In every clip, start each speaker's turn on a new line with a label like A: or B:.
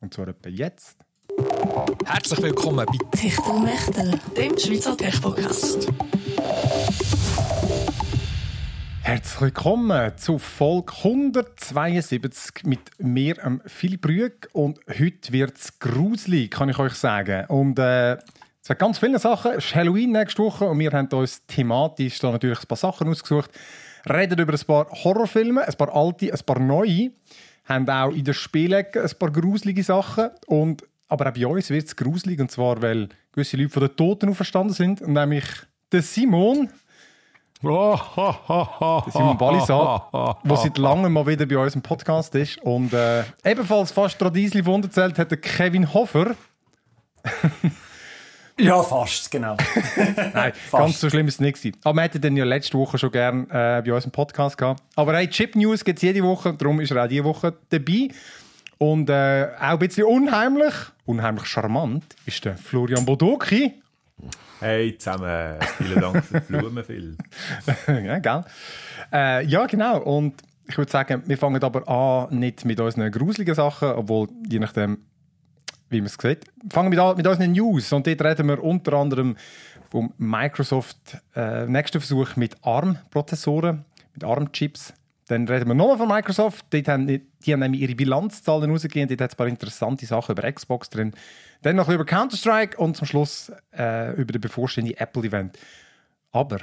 A: Und zwar etwa jetzt.
B: Herzlich willkommen bei
C: Techtelmechtel, dem Schweizer Tech-Podcast.
A: Herzlich willkommen zu Folge 172 mit mir, ähm, Philipp Rüeg. Und heute wird es gruselig, kann ich euch sagen. Und äh, es hat ganz viele Sachen. Es ist Halloween nächste Woche und wir haben uns thematisch da natürlich ein paar Sachen ausgesucht. Reden über ein paar Horrorfilme, ein paar alte, ein paar neue. Haben auch in der Spielecke ein paar gruselige Sachen. Und, aber auch bei uns wird es gruselig. Und zwar, weil gewisse Leute von den Toten auferstanden sind. Nämlich der Simon. Der Simon Balisa, der seit langem mal wieder bei uns im Podcast ist. Und äh, ebenfalls fast Radiesli Wunderzelt hat der Kevin Hofer.
D: Ja, fast, genau.
A: Nein, ganz so schlimm ist es nicht. Aber wir hätten den ja letzte Woche schon gerne äh, bei uns im Podcast gehabt. Aber hey, Chip News gibt es jede Woche, darum ist er auch diese Woche dabei. Und äh, auch ein bisschen unheimlich, unheimlich charmant, ist der Florian Bodoki.
E: Hey zusammen, vielen Dank für die Blumen, Phil.
A: ja, gell? Äh, ja, genau. Und ich würde sagen, wir fangen aber an nicht mit unseren gruseligen Sachen, obwohl je nachdem, wie man es sieht. Fangen wir mit unseren News. Und dort reden wir unter anderem vom Microsoft äh, nächsten Versuch mit ARM-Prozessoren, mit ARM-Chips. Dann reden wir nochmal von Microsoft. Dort haben, die haben nämlich ihre Bilanzzahlen rausgegeben. Dort hat es ein paar interessante Sachen über Xbox drin. Dann noch ein bisschen über Counter-Strike und zum Schluss äh, über den bevorstehenden Apple-Event. Aber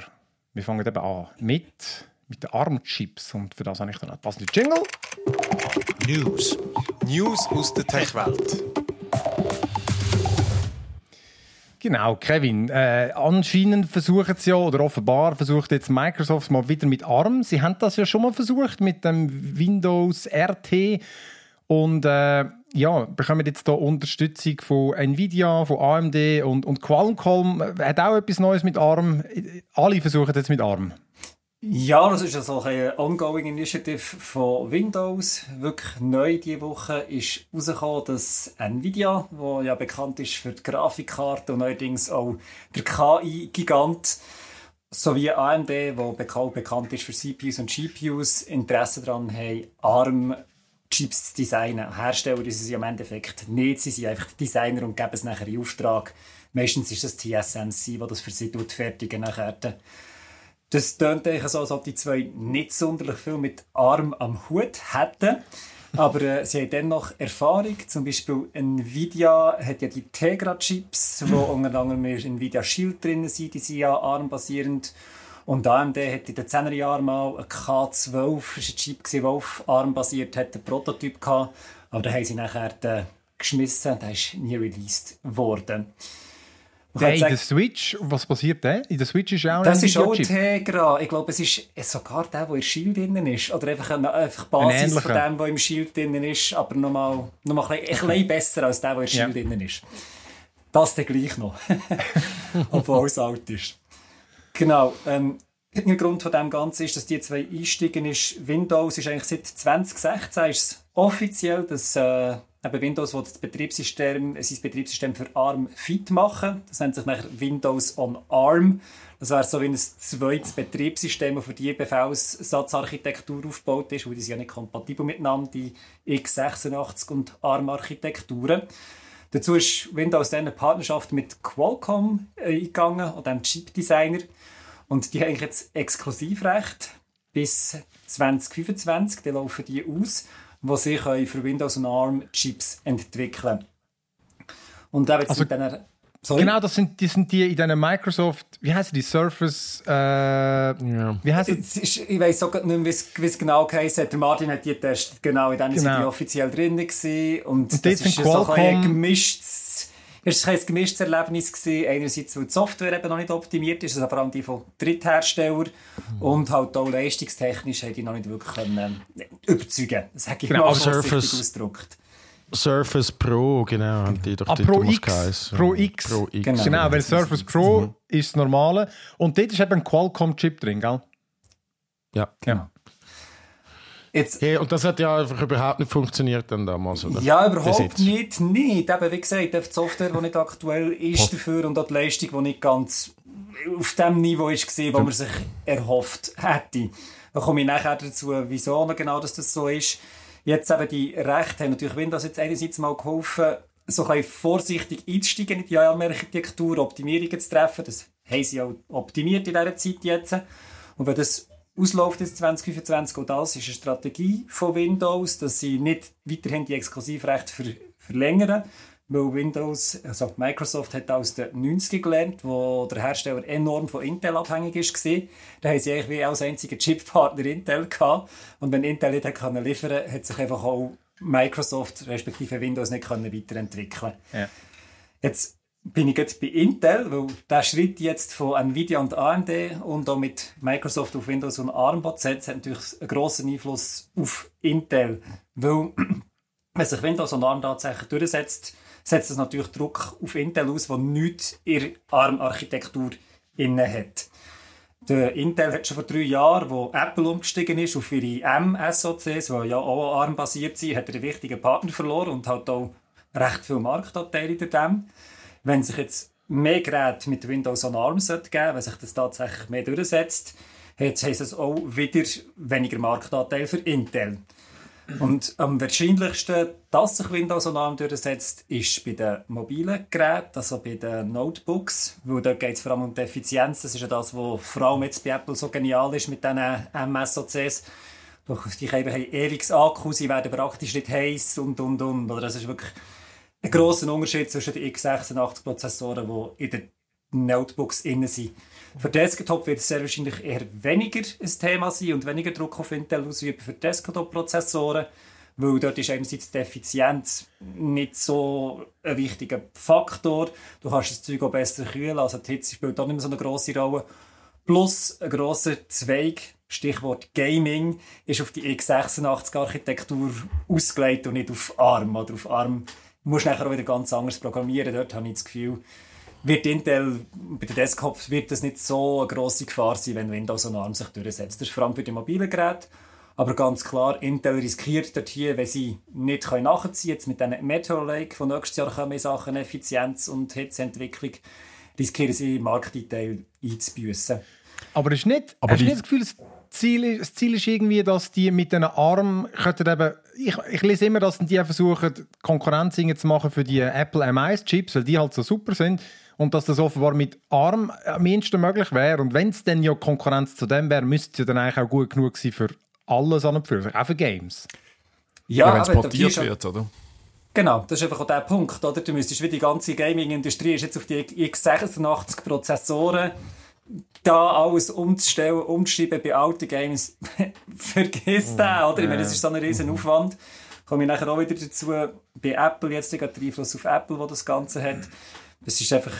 A: wir fangen eben an mit, mit den ARM-Chips. Und für das habe ich dann einen passenden Jingle.
B: News. News aus der Tech-Welt.
A: Genau, Kevin. Äh, anscheinend versuchen sie ja, oder offenbar versucht jetzt Microsoft mal wieder mit ARM. Sie haben das ja schon mal versucht mit dem Windows RT. Und äh, ja, bekommen jetzt hier Unterstützung von Nvidia, von AMD und, und Qualcomm. Hat auch etwas Neues mit ARM. Alle versuchen jetzt mit ARM.
D: Ja, das ist ja so eine ongoing Initiative von Windows. Wirklich neu diese Woche ist herausgekommen, dass Nvidia, wo ja bekannt ist für die Grafikkarte und allerdings auch der KI-Gigant, sowie AMD, wo beka- bekannt ist für CPUs und GPUs, Interesse daran haben, ARM-Chips zu designen. Hersteller ist sie im Endeffekt nicht, sie sind einfach Designer und geben es nachher in Auftrag. Meistens ist das TSMC, das das für sie tut, fertigen nachher. Das tönt eigentlich so, als ob die zwei nicht sonderlich viel mit Arm am Hut hätten. Aber äh, sie haben dennoch Erfahrung. Zum Beispiel Nvidia hat ja die Tegra-Chips, wo unter anderem Nvidia Shield drin sind, die sind ja ARM-basierend. Und AMD hat in den 10er Jahren mal ein K12, das ist ein Chip, der auf ARM basiert hat, einen Prototyp gehabt. Aber den haben sie nachher äh, geschmissen, der ist nie released worden.
A: Der in der Switch, was passiert da? In der Switch ist auch ein
D: Das ist auch. Tegra. Ich glaube, es ist sogar der, der im Shield drin ist. Oder einfach, eine, einfach Basis
A: Ein
D: von dem, der im Shield drin ist, aber nochmal noch mal ein, bisschen, ein bisschen besser als der, der im Shield
A: Ja.
D: drin ist. Das dann gleich noch. Obwohl es alt ist. Genau. Ähm, der Grund von dem Ganzen ist, dass die zwei einsteigen ist. Windows ist eigentlich seit 2016 ist offiziell, dass äh, eben Windows will das Betriebssystem, sein Betriebssystem für ARM fit machen. Das nennt sich nachher Windows on ARM. Das wäre so wie ein zweites Betriebssystem, das für die Befehlssatzarchitektur aufgebaut ist, weil die sind ja nicht kompatibel miteinander, die x86 und ARM-Architekturen. Dazu ist Windows dann eine Partnerschaft mit Qualcomm äh, eingegangen und dem Chip-Designer. Und die haben jetzt Exklusivrecht bis 2025, die laufen die aus, wo sie können für Windows und ARM Chips entwickeln Und eben
A: Also-
D: mit Sorry?
A: Genau, das sind, die sind die in diesen Microsoft, wie heißen die, Surface, äh, wie heißt
D: ist, ich weiß auch nicht mehr, wie es- genau hat. Der Martin hat die getestet, genau, in denen sind
A: Genau.
D: die offiziell drin gewesen. Und,
A: Und
D: das ist
A: sind
D: ja so ein, bisschen
A: Qualcomm-
D: ein gemischtes, es war ein gemischtes Erlebnis. Gewesen. Einerseits, weil die Software eben noch nicht optimiert ist, also vor allem die von Drittherstellern. Und halt auch leistungstechnisch haben die noch nicht wirklich können, äh, überzeugen Das sage ich
A: Genau,
D: mal
F: Surface-
D: ausgedrückt.
F: Surface Pro, genau, die doch
A: Ah,
F: dort
A: Pro X. Pro X.
F: Pro X.
D: Genau.
A: Genau, weil Surface Pro ist das normale. Und dort ist eben ein Qualcomm-Chip drin, gell?
F: Ja.
A: Ja.
D: Jetzt,
F: Hey, und das hat ja einfach überhaupt nicht funktioniert dann damals, oder?
D: Ja, überhaupt nicht. Nicht. Eben, wie gesagt, die Software, die nicht aktuell ist dafür und auch die Leistung, die nicht ganz auf dem Niveau ist, gewesen, wo man sich erhofft hätte. Da komme ich nachher dazu, wieso genau dass das so ist. Jetzt eben die Rechte haben natürlich Windows jetzt einerseits mal geholfen, so ein bisschen vorsichtig einzusteigen in die ARM-Architektur, Optimierungen zu treffen. Das haben sie auch optimiert in dieser Zeit jetzt. Und wenn das ausläuft jetzt 2025, auch das ist eine Strategie von Windows, dass sie nicht weiterhin die Exklusivrechte ver verlängern, weil Windows, also Microsoft hat aus den 90er gelernt, wo der Hersteller enorm von Intel abhängig ist war. Da haben sie eigentlich wie als einziger Chippartner Intel gehabt. Und wenn Intel nicht können liefern, hat sich einfach auch Microsoft respektive Windows nicht können weiterentwickeln.
A: Ja.
D: Jetzt bin ich jetzt bei Intel, weil der Schritt jetzt von Nvidia und AMD und auch mit Microsoft auf Windows und ARM setzt, hat natürlich einen grossen Einfluss auf Intel, weil wenn sich Windows und ARM tatsächlich durchsetzt, setzt das natürlich Druck auf Intel aus, der nichts in ARM-Architektur inne hat. Der Intel hat schon vor drei Jahren, wo Apple umgestiegen ist auf ihre M-SoCs, die ja auch ARM-basiert sind, hat einen wichtigen Partner verloren und hat auch recht viel Marktanteil in dem. Wenn sich jetzt mehr Geräte mit Windows on ARM geben, wenn sich das tatsächlich mehr durchsetzt, heisst es auch wieder weniger Marktanteil für Intel. Und am wahrscheinlichsten, dass sich Windows on ARM durchsetzt, ist bei den mobilen Geräten, also bei den Notebooks, weil dort geht es vor allem um die Effizienz. Das ist ja das, was vor allem jetzt bei Apple so genial ist mit diesen MSOCs. Die haben ewig Akkus, sie werden praktisch nicht heiß und, und, und. Oder das ist wirklich ein grosser Unterschied zwischen den x86-Prozessoren, die in den Notebooks innen sind. Für Desktop wird es sehr wahrscheinlich eher weniger ein Thema sein und weniger Druck auf Intel ausüben für Desktop-Prozessoren, weil dort ist einerseits die Effizienz nicht so ein wichtiger Faktor. Du kannst das Zeug auch besser kühlen, also die Hitze spielt auch nicht mehr so eine grosse Rolle. Plus ein grosser Zweig, Stichwort Gaming, ist auf die x86-Architektur ausgelegt und nicht auf ARM. Oder auf ARM musst du nachher auch wieder ganz anders programmieren. Dort habe ich das Gefühl, wird Intel bei den Desktops wird das nicht so eine grosse Gefahr sein, wenn Windows und ARM sich durchsetzt. Das ist vor allem für die mobilen Geräte. Aber ganz klar, Intel riskiert dort hier, wenn sie nicht nachziehen jetzt mit diesem Meteor Lake, von nächstes Jahr kommen in Sachen Effizienz und Hitzeentwicklung, riskieren sie Marktanteil einzubüssen.
A: Aber ist nicht,
E: Aber
A: hast du nicht das Gefühl, das Ziel, ist- das Ziel ist irgendwie, dass die mit diesen Armen könnten eben, ich, ich lese immer, dass die versuchen, Konkurrenz zu machen für die Apple M1-Chips, weil die halt so super sind und dass das offenbar mit ARM am ehesten möglich wäre. Und wenn es dann ja Konkurrenz zu dem wäre, müsste es ja dann eigentlich auch gut genug sein für alles an und für sich, auch für Games.
B: Ja, wenn es portiert wird, oder?
D: Genau, das ist einfach auch der Punkt. Oder? Du müsstest wie die ganze Gaming-Industrie ist jetzt auf die x86-Prozessoren da alles umzustellen, umzuschreiben bei alten Games. Vergiss den, oder? Ich meine, das ist so ein riesen Aufwand. Komme ich nachher auch wieder dazu, bei Apple jetzt der Einfluss auf Apple, wo das Ganze hat. Das ist einfach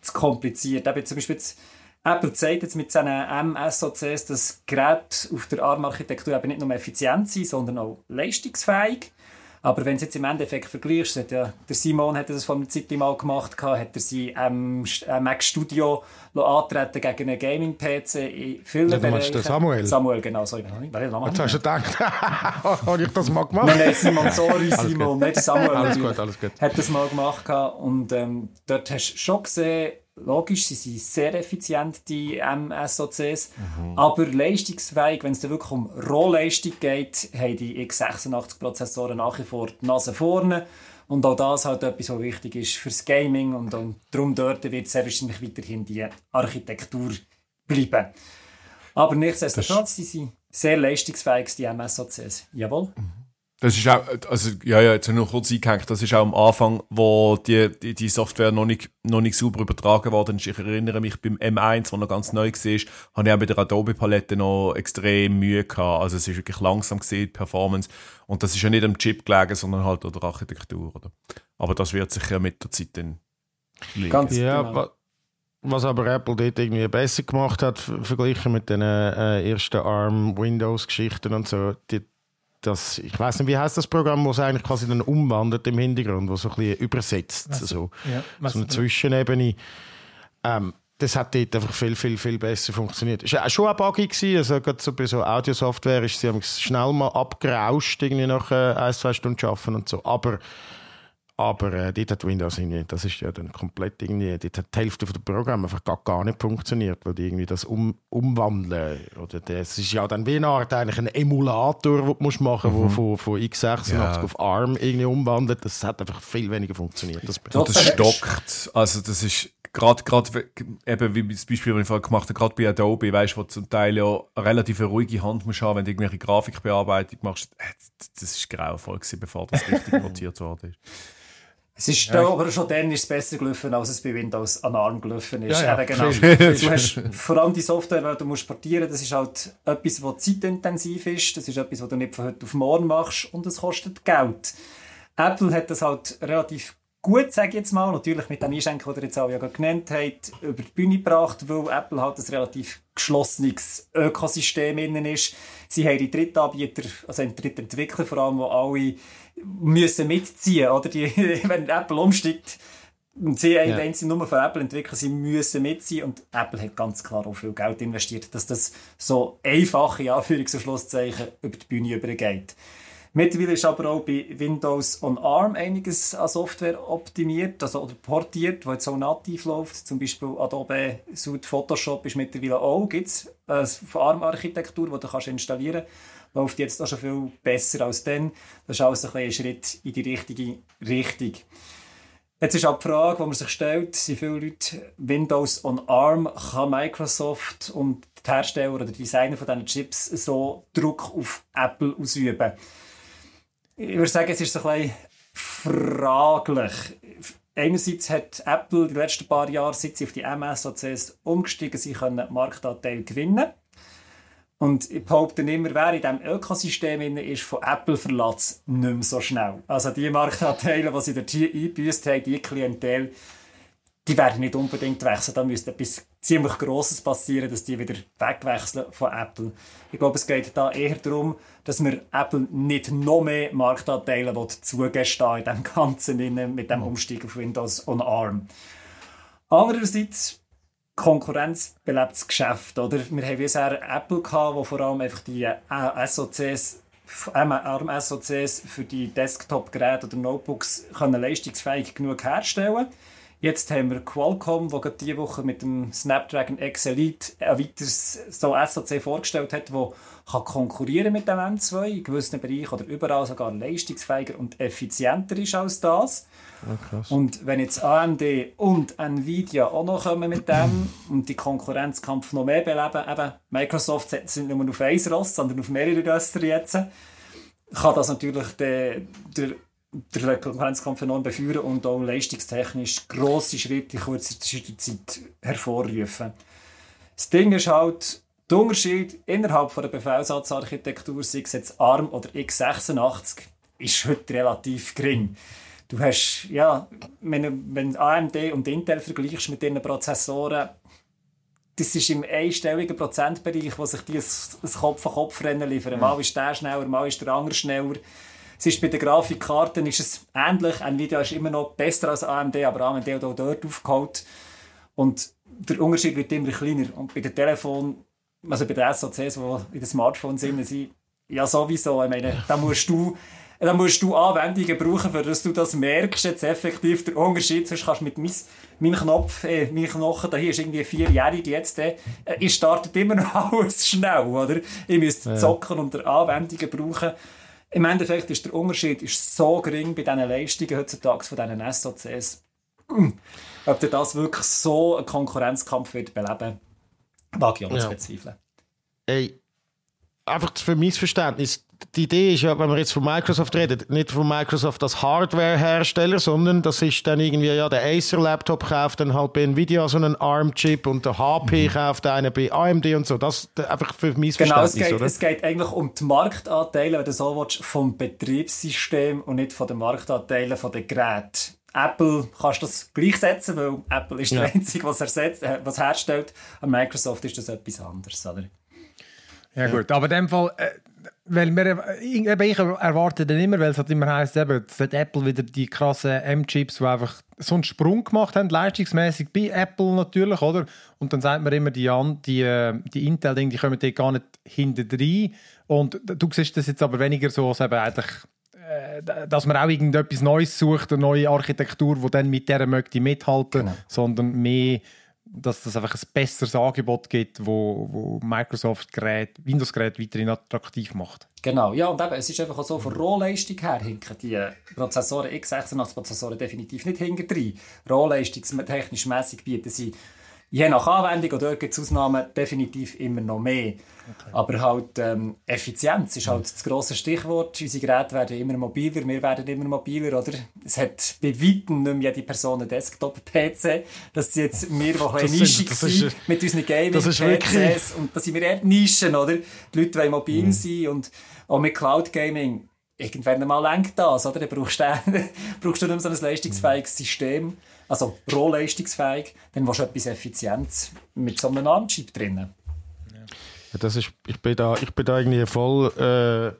D: zu kompliziert. Eben zum Beispiel jetzt, Apple zeigt jetzt mit seinen MSOCs, dass Geräte auf der ARM-Architektur eben nicht nur effizient sind, sondern auch leistungsfähig. Aber wenn du jetzt im Endeffekt vergleichst, hat ja, der Simon hat das vor einer Zeit mal gemacht, hat er sein ähm, äh, Mac Studio antreten gegen einen Gaming-PC in vielen
F: Ja, du
D: Bereichen.
F: den Samuel?
D: Samuel, genau. Sorry, wer ist der Name?
F: Jetzt hast du gedacht, habe ich das mal gemacht?
D: Nein, nein, Simon, sorry, Simon, nicht Samuel.
F: Alles
D: natürlich.
F: gut, alles gut.
D: Hat das mal gemacht und ähm, dort hast du schon gesehen, logisch, sie sind sehr effizient, die MSOCs, aber leistungsfähig, wenn es dann wirklich um Rohleistung geht, haben die x86-Prozessoren nach wie vor die Nase vorne. Und auch das halt etwas, was wichtig ist fürs Gaming und, und darum dort wird sehr wahrscheinlich weiterhin die Architektur bleiben. Aber nichtsdestotrotz, sie sind sehr leistungsfähig, die MSOCs. Jawohl.
B: Das ist auch, also, ja, ja, jetzt habe ich noch kurz eingehängt, das ist auch am Anfang, wo die, die, die Software noch nicht, noch nicht sauber übertragen worden ist. Ich erinnere mich beim M1, wo noch ganz neu war, habe ich auch mit der Adobe-Palette noch extrem Mühe gehabt. Also, es ist wirklich langsam gesehen, die Performance. Und das ist ja nicht am Chip gelegen, sondern halt an der Architektur, oder? Aber das wird sich ja mit der Zeit dann legen.
D: Ganz
F: Ja,
D: genau.
F: wa- was aber Apple dort irgendwie besser gemacht hat, verglichen mit den äh, ersten ARM-Windows-Geschichten und so, die, das, ich weiß nicht, wie heißt das Programm, wo es eigentlich quasi dann umwandelt im Hintergrund, wo so ein bisschen übersetzt, so,
A: Ja, was-
F: so eine Zwischenebene. Ähm, das hat dort einfach viel, viel, viel besser funktioniert. Es war auch schon ein Buggy, gewesen, also gerade so bei so Audiosoftware ist sie schnell mal abgerauscht, irgendwie nach äh, ein, zwei Stunden arbeiten und so, aber Aber äh, dort hat Windows irgendwie, das ist ja dann komplett irgendwie, dort hat die Hälfte der Programme einfach gar, gar nicht funktioniert, weil die irgendwie das um, umwandeln, oder das ist ja dann wie eine Art eigentlich ein Emulator, den du musst machen musst, mhm. von, von x86 ja. auf ARM irgendwie umwandelt, das hat einfach viel weniger funktioniert. Das,
B: das stockt, also das ist gerade gerade eben wie das Beispiel, das ich vorhin gemacht habe, gerade bei Adobe, weißt du, wo zum Teil ja eine relativ ruhige Hand musst haben, wenn du irgendwelche Grafikbearbeitung machst, äh, das ist grauenvoll gewesen, bevor das richtig notiert worden ist.
D: Es ist da, aber schon dann ist es besser gelaufen, als es bei Windows an ARM gelaufen ist.
F: Ja, ja,
D: genau. du hast vor allem die Software, die du musst portieren das ist halt etwas, was zeitintensiv ist. Das ist etwas, was du nicht von heute auf morgen machst und es kostet Geld. Apple hat das halt relativ gut, sage ich jetzt mal, natürlich mit den Einschränkungen, die ihr jetzt auch ja genannt habt, über die Bühne gebracht, weil Apple halt ein relativ geschlossenes Ökosystem innen ist. Sie haben die Drittanbieter, also die Drittentwickler vor allem, die alle müssen mitziehen, oder? Die, wenn Apple umsteigt, und sie, ja. wenn sie nur von Apple entwickeln, sie müssen mitziehen und Apple hat ganz klar auch viel Geld investiert, dass das so einfache Anführungs- und Schlusszeichen über die Bühne übergeht. Mittlerweile ist aber auch bei Windows on ARM einiges an Software optimiert, also oder portiert, wo jetzt auch nativ läuft. Zum Beispiel Adobe Suite Photoshop ist mittlerweile auch, gibt es eine ARM-Architektur, die du kannst installieren kannst. Läuft jetzt auch schon viel besser als dann. Das ist alles ein, ein Schritt in die richtige Richtung. Jetzt ist auch die Frage, die man sich stellt, sind viele Leute Windows on ARM, kann Microsoft und die Hersteller oder die Designer von diesen Chips so Druck auf Apple ausüben? ich würde sagen, es ist so ein bisschen fraglich. Einerseits hat Apple die letzten paar Jahre, seit sie auf die MS-OCs umgestiegen sind, können Marktanteil gewinnen. Und ich behaupte immer, wer in diesem Ökosystem ist, von Apple verlässt nicht mehr so schnell. Also die Marktanteile, die sie dort eingebüßt haben, die Klientel, die werden nicht unbedingt wechseln. Da müsste etwas ziemlich Grosses passieren, dass die wieder wegwechseln von Apple. Ich glaube, es geht da eher darum, dass wir Apple nicht noch mehr Marktanteile zugestehen in dem Ganzen mit dem Umstieg auf Windows on ARM. Andererseits Konkurrenz belebt das Geschäft. Oder? Wir haben bisher Apple, gehabt, wo vor allem einfach die äh, SOCs ARM-SOCs für die Desktop-Geräte oder Notebooks können leistungsfähig genug herstellen. Jetzt haben wir Qualcomm, der diese Woche mit dem Snapdragon X Elite ein weiteres so SoC vorgestellt hat, das kann konkurrieren mit dem M2 in gewissen Bereichen oder überall sogar leistungsfähiger und effizienter ist als das. Oh, und wenn jetzt AMD und Nvidia auch noch kommen mit dem und die Konkurrenzkampf noch mehr beleben, eben Microsoft setzt nicht nur auf ein Ross, sondern auf mehrere Röster jetzt, kann das natürlich der, der der Konkurrenzkampf enorm befeuern und auch leistungstechnisch grosse Schritte in kurzer Zeit hervorrufen. Das Ding ist halt, der Unterschied innerhalb von der Befehlsatzarchitektur, sei es jetzt ARM oder x86, ist heute relativ gering. Du hast, ja, wenn, wenn AMD und Intel vergleichst mit ihren Prozessoren, das ist im einstelligen Prozentbereich, wo sich die ein Kopf-an-Kopf-Rennen liefern. Mal ist der schneller, mal ist der andere schneller. Es ist bei den Grafikkarten ist es ähnlich. Nvidia ist immer noch besser als AMD, aber AMD hat auch dort aufgeholt. Und der Unterschied wird immer kleiner. Und bei den Telefonen, also bei den SoCs, die in den Smartphones sind, ja sowieso. Ich meine, da musst du da musst du Anwendungen brauchen, für dass du das merkst, jetzt effektiv der Unterschied. Sonst kannst du mit mein, meinem Knopf, äh, meinem Knochen, da hier ist irgendwie vierjährig jetzt, äh, ich startet immer noch alles schnell, oder? Ich müsste ja. zocken und Anwendungen brauchen. Im Endeffekt ist der Unterschied ist so gering bei diesen Leistungen heutzutage von diesen SOCs. Ob das wirklich so einen Konkurrenzkampf wird beleben, mag ich auch ja. bezweifeln.
F: Ey, einfach für mein Verständnis, die Idee ist ja, wenn wir jetzt von Microsoft reden, nicht von Microsoft als Hardware-Hersteller, sondern das ist dann irgendwie, ja, der Acer-Laptop kauft dann halt bei Nvidia so einen ARM-Chip und der HP mhm. kauft einen bei AMD und so. Das einfach für mein
D: genau,
F: Verständnis,
D: es geht,
F: oder?
D: es geht eigentlich um die Marktanteile, wenn du so willst, vom Betriebssystem und nicht von den Marktanteilen von den Geräten. Apple kannst du das gleichsetzen, weil Apple ist ja. der Einzige, was, ersetzt, äh, was herstellt. An Microsoft ist das etwas anderes, oder?
A: Ja, gut, aber in dem Fall, äh, weil wir, eben, ich erwarte dann immer, weil es halt immer heisst, eben, jetzt hat Apple wieder die krassen M-Chips, die einfach so einen Sprung gemacht haben, leistungsmäßig bei Apple natürlich, oder? Und dann sagt man immer, die, die, äh, die Intel-Dinge, die kommen dort gar nicht hinten rein. Und du siehst das jetzt aber weniger so, als eben eigentlich äh, dass man auch irgendetwas Neues sucht, eine neue Architektur, die dann mit der möchte mithalten,
D: Genau.
A: sondern mehr, dass es einfach ein besseres Angebot gibt, wo, wo Microsoft Gerät, Windows Gerät weiterhin attraktiv macht.
D: Genau, ja, und eben, es ist einfach auch so, von Rohleistung her hinken die Prozessoren x86-Prozessoren definitiv nicht hinten Rohleistungstechnisch mässig bieten sie je nach Anwendung, und dort gibt es Ausnahmen, definitiv immer noch mehr. Aber halt ähm, Effizienz ist halt das grosse Stichwort. Unsere Geräte werden immer mobiler, wir werden immer mobiler, oder? Es hat bei weitem nicht mehr jede Person einen Desktop-PC. Das sind jetzt wir, die ein
F: Das
D: nischig
F: das
D: sind mit unseren
F: das
D: Gaming-PCs. Und da sind wir eher Nischen, oder? Die Leute wollen mobil
F: Mhm.
D: sein und auch mit Cloud Gaming. Irgendwann mal lenkt das, oder? Dann brauchst du, brauchst du nicht mehr so ein leistungsfähiges System, also rohleistungsfähig, dann willst du etwas Effizientes mit so einem ARM-Chip drinnen.
F: Ja, das ist, ich, bin da, ich bin da irgendwie voll. Äh,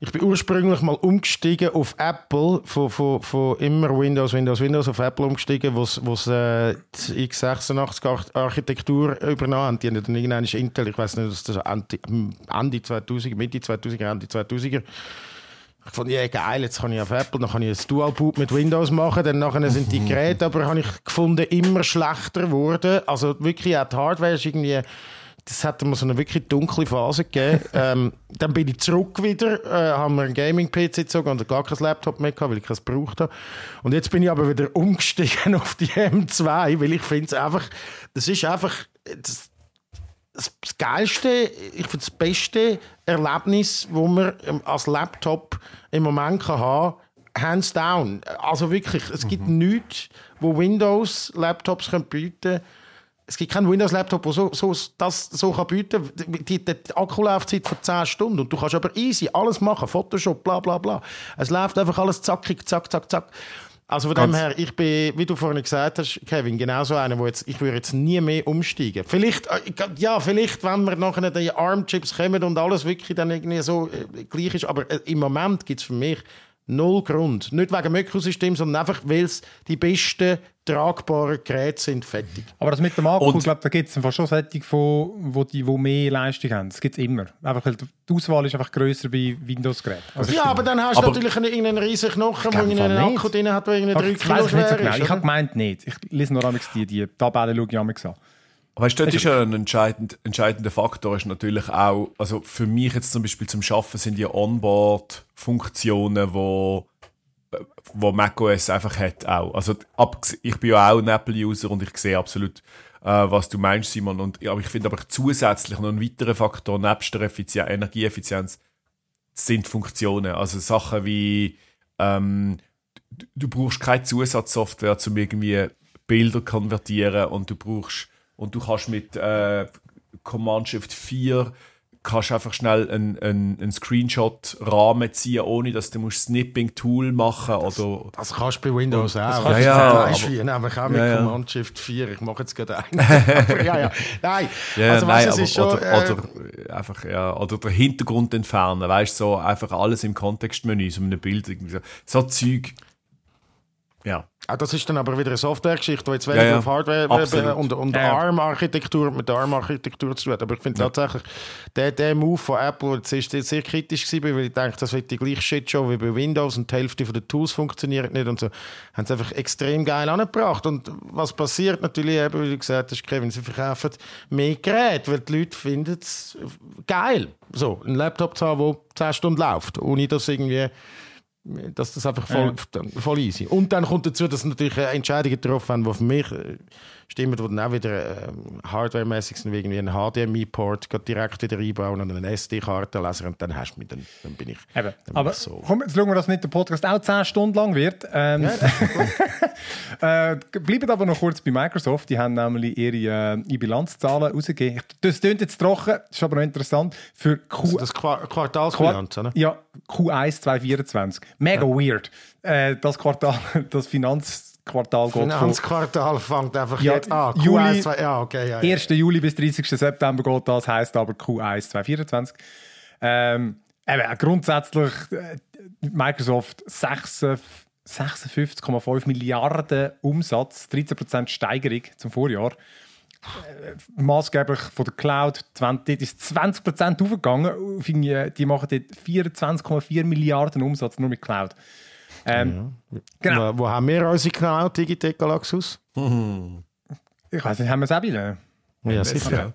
F: ich bin ursprünglich mal umgestiegen auf Apple, von, von, von immer Windows, Windows, Windows auf Apple umgestiegen, wo sie äh, die x86-Architektur übernommen haben. Die haben dann irgendwann Intel, ich weiß nicht, was das Ende, Ende 2000, Mitte 2000er, Ende 2000er. Ich fand, ja geil, jetzt kann ich auf Apple, dann kann ich ein Dual-Boot mit Windows machen, dann nachher sind die Geräte, aber habe ich gefunden, immer schlechter geworden. Also wirklich, auch die Hardware ist irgendwie, das hat mir so eine wirklich dunkle Phase gegeben. ähm, dann bin ich zurück wieder, äh, haben wir einen Gaming-PC gezogen und gar kein Laptop mehr gehabt, weil ich keins gebraucht habe. Und jetzt bin ich aber wieder umgestiegen auf die M2, weil ich finde es einfach, das ist einfach, das, das Geilste, ich finde das beste Erlebnis, wo man ähm, als Laptop im Moment kann haben hands down. Also wirklich, es gibt nichts, wo Windows-Laptops können bieten Es gibt keinen Windows-Laptop, der so, so, das so kann bieten kann. Die, die Akkulaufzeit von 10 Stunden. Und du kannst aber easy alles machen. Photoshop, bla bla bla. Es läuft einfach alles zackig, zack, zack, zack. Also von dem her, ich bin, wie du vorhin gesagt hast, Kevin, genauso einer, wo jetzt, ich würde jetzt nie mehr umsteigen. Vielleicht, äh, ja, vielleicht, wenn wir nachher die ARM-Chips kommen und alles wirklich dann irgendwie so äh, gleich ist, aber äh, im Moment gibt es für mich null Grund. Nicht wegen dem Ökosystem, sondern einfach, weil es die besten tragbaren Geräte sind, fertig.
A: Aber das mit dem Akku, ich glaube, da gibt es schon Sättig von, wo die wo mehr Leistung haben. Das gibt es immer. Einfach, weil die Auswahl ist einfach grösser bei Windows-Geräten. Also
F: Ja, aber dann hast du
B: Aber-
F: natürlich einen, irgendeinen riesigen Knochen, der einen
A: nicht.
F: Akku drin hat, der irgendwie
A: Aber
F: 3
A: ich
F: Kilo schwer
A: genau.
F: ist.
A: Ich habe gemeint nicht. Ich lese nur die, die Tabellen, schaue ich an.
B: Weißt du, das ist ja ein entscheidend, entscheidender Faktor, ist natürlich auch, also für mich jetzt zum Beispiel zum Schaffen sind die Onboard-Funktionen, wo, wo macOS einfach hat auch. Also abges- ich bin ja auch ein Apple-User und ich sehe absolut, äh, was du meinst, Simon. Und, aber ich finde aber zusätzlich noch ein weiterer Faktor nebst der Effizien Energieeffizienz sind Funktionen. Also Sachen wie ähm, du, du brauchst keine Zusatzsoftware, um irgendwie Bilder konvertieren und du brauchst und du kannst mit äh, Command Shift 4 kannst einfach schnell einen ein, ein Screenshot-Rahmen ziehen, ohne dass du musst Snipping-Tool machen oder
F: Das kannst du bei Windows auch.
A: kannst
F: Das
B: du ja,
F: weißt
B: aber-
F: nämlich auch mit
B: Ja, ja.
F: Command Shift 4. Ich mache jetzt gerade einen. Aber ja, ja. Nein,
B: Ja,
F: also
B: nein,
F: weißt, es ist
B: aber,
F: schon...
B: oder,
F: äh,
B: oder einfach ja, oder der Hintergrund entfernen, weißt du, so einfach alles im Kontextmenü, so einem Bild irgendwie so, so Zeug. Ja,
F: Ah, das ist dann aber wieder eine Softwaregeschichte, die jetzt
B: Ja,
F: weniger
B: ja.
F: auf Hardware
B: Absolut.
F: und, und
A: Ja, ja.
F: ARM-Architektur mit der ARM-Architektur zu tun hat. Aber ich finde tatsächlich, der, der Move von Apple, jetzt ist jetzt sehr kritisch gewesen, weil ich denke, das wird die gleiche Shitshow wie bei Windows und die Hälfte den Tools funktioniert nicht und so. Haben sie einfach extrem geil angebracht. Und was passiert natürlich eben, wie du gesagt hast, Kevin, sie verkaufen mehr Geräte, weil die Leute finden es geil. So, einen Laptop zu haben, der 10 Stunden läuft, ohne dass irgendwie dass das einfach voll, voll easy. Und dann kommt dazu, dass natürlich äh, Entscheidungen getroffen haben, die für mich äh, stimmen, die dann auch wieder ähm, hardwaremäßig sind, wie irgendwie einen HDMI-Port direkt wieder einbauen und einen SD-Kartenleser und dann hast du mich, dann, dann bin ich
A: Eben.
F: dann
A: Aber
F: ich so.
A: komm, jetzt schauen wir, dass nicht der Podcast auch 10 Stunden lang wird. Ähm, äh, bleiben aber noch kurz bei Microsoft. Die haben nämlich ihre äh, Bilanzzahlen rausgegeben. Das klingt jetzt trocken, ist aber noch interessant. Für Q
F: Also das Qua Quartalsbilanz, oder?
A: Ja, Q1 2024. Mega weird. Äh, das Quartal, das Finanzquartal geht
F: Finanzquartal fängt einfach
A: Ja,
F: jetzt an.
A: Juli-
F: Q1, zwei- ja, okay, ja, ja.
A: 1. Juli bis 30. September geht das, heisst aber Q1 2024. Ähm, eben, grundsätzlich äh, Microsoft 56 56,5 Milliarden Umsatz, 13% Steigerung zum Vorjahr. maßgeblich von der Cloud. 20, dort ist 20% aufgegangen. Auf irgendwie- Die machen dort 24,4 Milliarden Umsatz nur mit Cloud. Ähm, Genau.
F: Wo, wo haben wir unsere Cloud Digitec Galaxus?
A: Ich weiß nicht, haben wir es auch wieder?
F: Ja, sicher.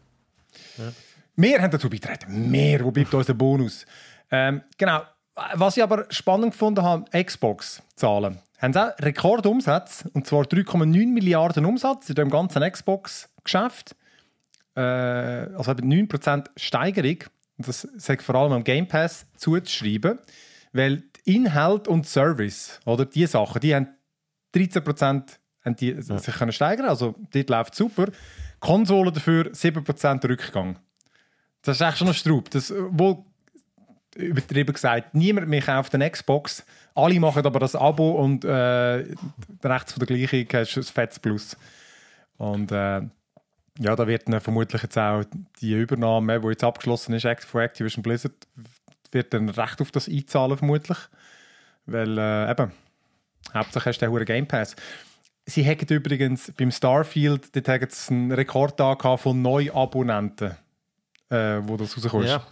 A: Wir haben dazu beigetragen. Mehr, wo bleibt uns der Bonus? Ähm, genau. Was ich aber spannend gefunden habe, Xbox-Zahlen. Haben sie auch Rekordumsatz, und zwar 3,9 Milliarden Umsatz in dem ganzen Xbox-Geschäft. Äh, also eben 9% Steigerung. Und Das sagt vor allem am Game Pass zuzuschreiben, weil Inhalt und Service, oder die Sachen, die haben 13% haben die sich können steigern also dort läuft super. Konsole dafür 7% Rückgang. Das ist echt schon ein Straub. Das, wohl übertrieben gesagt, niemand mehr kauft eine Xbox. Alle machen aber das Abo und äh, rechts von der Gleichung hast du ein fettes Plus. Und äh, ja, da wird dann vermutlich jetzt auch die Übernahme, die jetzt abgeschlossen ist von Activision Blizzard, wird dann recht auf das einzahlen vermutlich. Weil äh, eben, hauptsächlich hast du den Game Pass. Sie hatten übrigens beim Starfield, dort haben sie einen Rekordtag von Neuabonnenten, äh, wo das rauskommt.
F: Ja,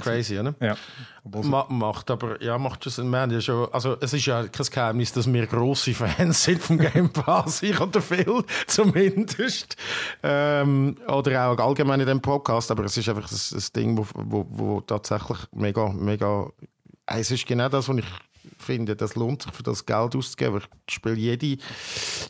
F: crazy, oder?
A: Ja.
F: Ma macht aber, ja, macht das, wir haben ja schon, also es ist ja kein Geheimnis, dass wir grosse Fans sind vom Game Pass, ich und der Phil zumindest, ähm, oder auch allgemein in dem Podcast, aber es ist einfach ein, ein Ding, wo, wo, wo tatsächlich mega, mega, es ist genau das, was ich finde, das lohnt sich für das Geld auszugeben, ich spiele jede,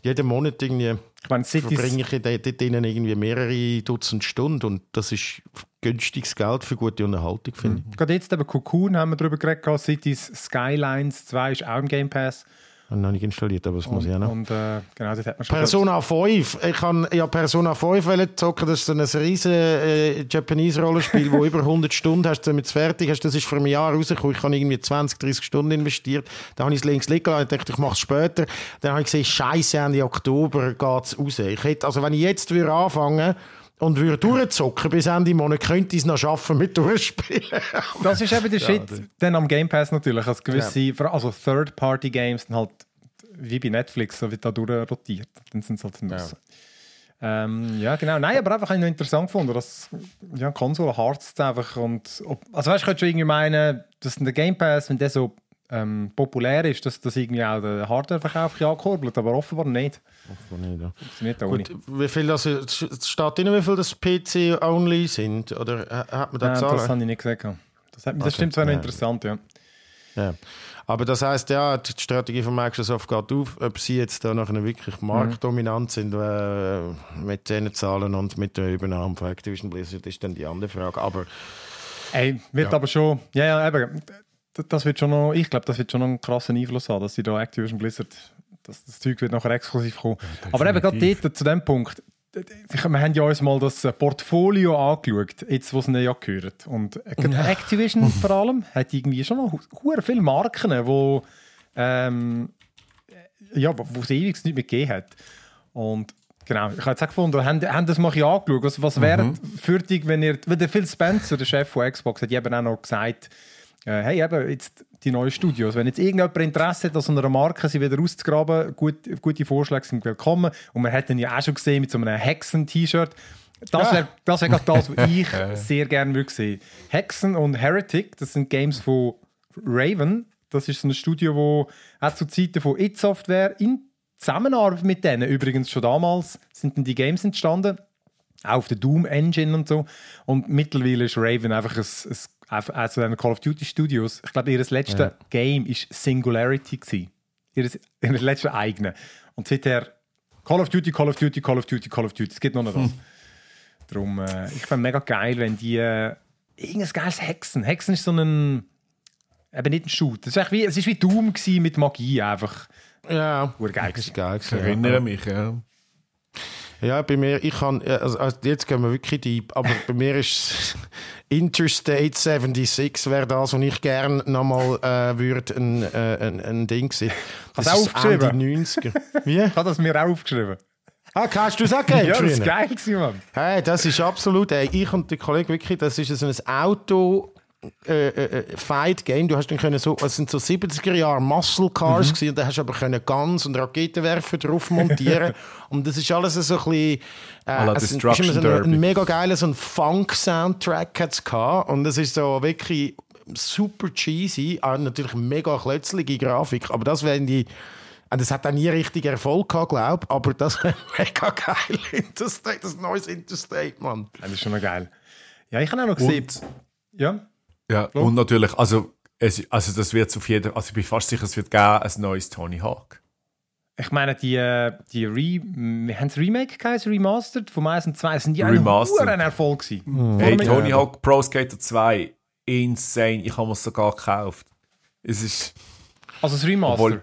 F: jeden Monat irgendwie,
A: ich meine,
F: verbringe ich drinnen irgendwie mehrere Dutzend Stunden und das ist günstiges Geld für gute Unterhaltung, finde ich.
A: gerade jetzt eben Cocoon haben wir darüber geredet. Cities Skylines 2 ist auch im Game Pass.
F: Habe noch nicht installiert, aber das muss ich auch noch.
A: Und äh, genau, das hat man schon
F: Persona 5. Ich kann ja Persona 5 wollen zocken. Das ist so ein riesen äh, Japanese-Rollenspiel, wo über 100 Stunden hast, damit es fertig hast. Das ist vor einem Jahr rausgekommen. Ich habe irgendwie 20, 30 Stunden investiert. Dann habe ich es links liegen lassen. Ich dachte, ich mache es später. Dann habe ich gesehen, Scheiße, Ende Oktober geht es raus. Ich hätte, also wenn ich jetzt würde anfangen und würde durchzocken bis Ende Monat, könnte ich es noch schaffen mit durchspielen.
A: Das ist eben der Shit dann am Game Pass natürlich, als gewisse, vor- also Third-Party-Games dann halt wie bei Netflix, so wird da durchrotiert. Dann sind sie halt draussen. Ähm, ja, genau. Nein, aber einfach habe ich noch interessant gefunden, dass ja, Konsole harzt einfach und ob, also weißt, du, könntest du irgendwie meinen, dass der Game Pass, wenn der so ähm, populär ist, dass das irgendwie auch den Hardware-Verkauf ankurbelt, aber offenbar nicht. Funktioniert auch nicht.
F: Gut, wie viel das, es steht drin, wie viel das PC-only sind? Oder äh, hat man da
A: Nein,
F: Zahlen?
A: das habe ich nicht gesehen. Das, hat, das stimmt, das wäre noch
F: ja.
A: interessant, ja.
F: Ja. Aber das heißt ja, die Strategie von Microsoft geht auf, ob sie jetzt da nachher wirklich marktdominant sind äh, mit den Zahlen und mit der Übernahme von Activision Blizzard ist dann die andere Frage. Aber
A: Ey, wird aber schon, ja, ja, eben, das wird schon noch, ich glaube, das wird schon noch einen krassen Einfluss haben, dass sie da Activision Blizzard, das, das Zeug wird nachher exklusiv kommen. aber eben gerade dort, zu dem Punkt, wir haben ja uns mal das äh, Portfolio angeschaut, jetzt, wo es ihnen ja gehört. Und äh, Activision vor allem hat irgendwie schon noch viele Marken, wo, ähm, ja, wo, es ewig nicht mehr gegeben hat. Und genau, ich habe jetzt auch gefunden, haben, haben das mal angeschaut. Was, was wäre für dich, wenn ihr, weil der Phil Spencer, der Chef von Xbox, hat eben auch noch gesagt, hey, eben, jetzt die neuen Studios, wenn jetzt irgendjemand Interesse hat, so einer Marke sie wieder auszugraben, gut, gute Vorschläge sind willkommen. Und man hat ihn ja auch schon gesehen mit so einem Hexen-T-Shirt. Das wäre das wär gerade das, was ich sehr gerne würde sehen. Hexen und Heretic, das sind Games von Raven. Das ist so ein Studio, das auch zu Zeiten von It Software in Zusammenarbeit mit denen, übrigens schon damals, sind dann die Games entstanden. Auch auf der Doom Engine und so. Und mittlerweile ist Raven einfach ein, ein, also ein Call of Duty Studios. Ich glaube, ihr letztes Game war Singularity. Gewesen. Ihr, ihr letztes eigene. Und seither Call of Duty, Call of Duty, Call of Duty, Call of Duty. Es gibt noch nicht das. Darum, äh, ich fände mega geil, wenn die äh, irgendein geiles Hexen. Hexen ist so ein eben nicht ein Shoot. Es ist, echt wie, es ist wie Doom mit Magie einfach.
F: ja,
A: Urgeil
F: das ist geil.
B: Ich
F: ja.
B: erinnere mich, ja.
F: Ja, bei mir, ich kann, also, also jetzt gehen wir wirklich deep, aber bei mir ist Interstate 76 wäre das, was ich gerne nochmal äh, würde, ein, äh, ein, ein Ding sehen. Das
A: Hast du
F: ist
A: aufgeschrieben?
F: Ende 90er. Wie?
A: Ich habe das mir auch aufgeschrieben.
F: Ah, hast du es auch gegeben?
A: Ja, das ist
F: früher?
A: geil Mann.
F: Hey, das ist absolut, ey, ich und der Kollege wirklich, das ist so ein Auto, äh, äh, Fight Game. Du hast dann können so, es sind so 70er Jahre Muscle Cars gewesen, und da hast du aber können Guns und Raketenwerfer drauf montieren und das ist alles so ein bisschen äh, es ist immer so ein, ein mega geiler so ein Funk Soundtrack hat's gehabt und es ist so wirklich super cheesy, natürlich mega klötzlige Grafik, aber das wäre die und das hat auch nie richtig Erfolg gehabt, glaube ich, aber das wäre mega geil. Interstate, das neues Interstate, Mann.
A: Das ist schon noch geil. Ja, ich habe auch noch gesehen.
B: Und,
A: Ja.
B: ja, und natürlich, also, es, also das wird auf jeden also ich bin fast sicher, es wird geben, ein neues Tony Hawk.
A: Ich meine, die, äh, die Re wir haben das Remake geheißen, Remastered vom 1 und 2, sind die
B: Remastered.
A: ein Erfolg gewesen.
B: Hey,
A: Vor allem-
B: Tony Hawk Pro Skater 2, insane. Ich habe mir es sogar gekauft. Es ist
A: Also das Remaster.
B: Obwohl-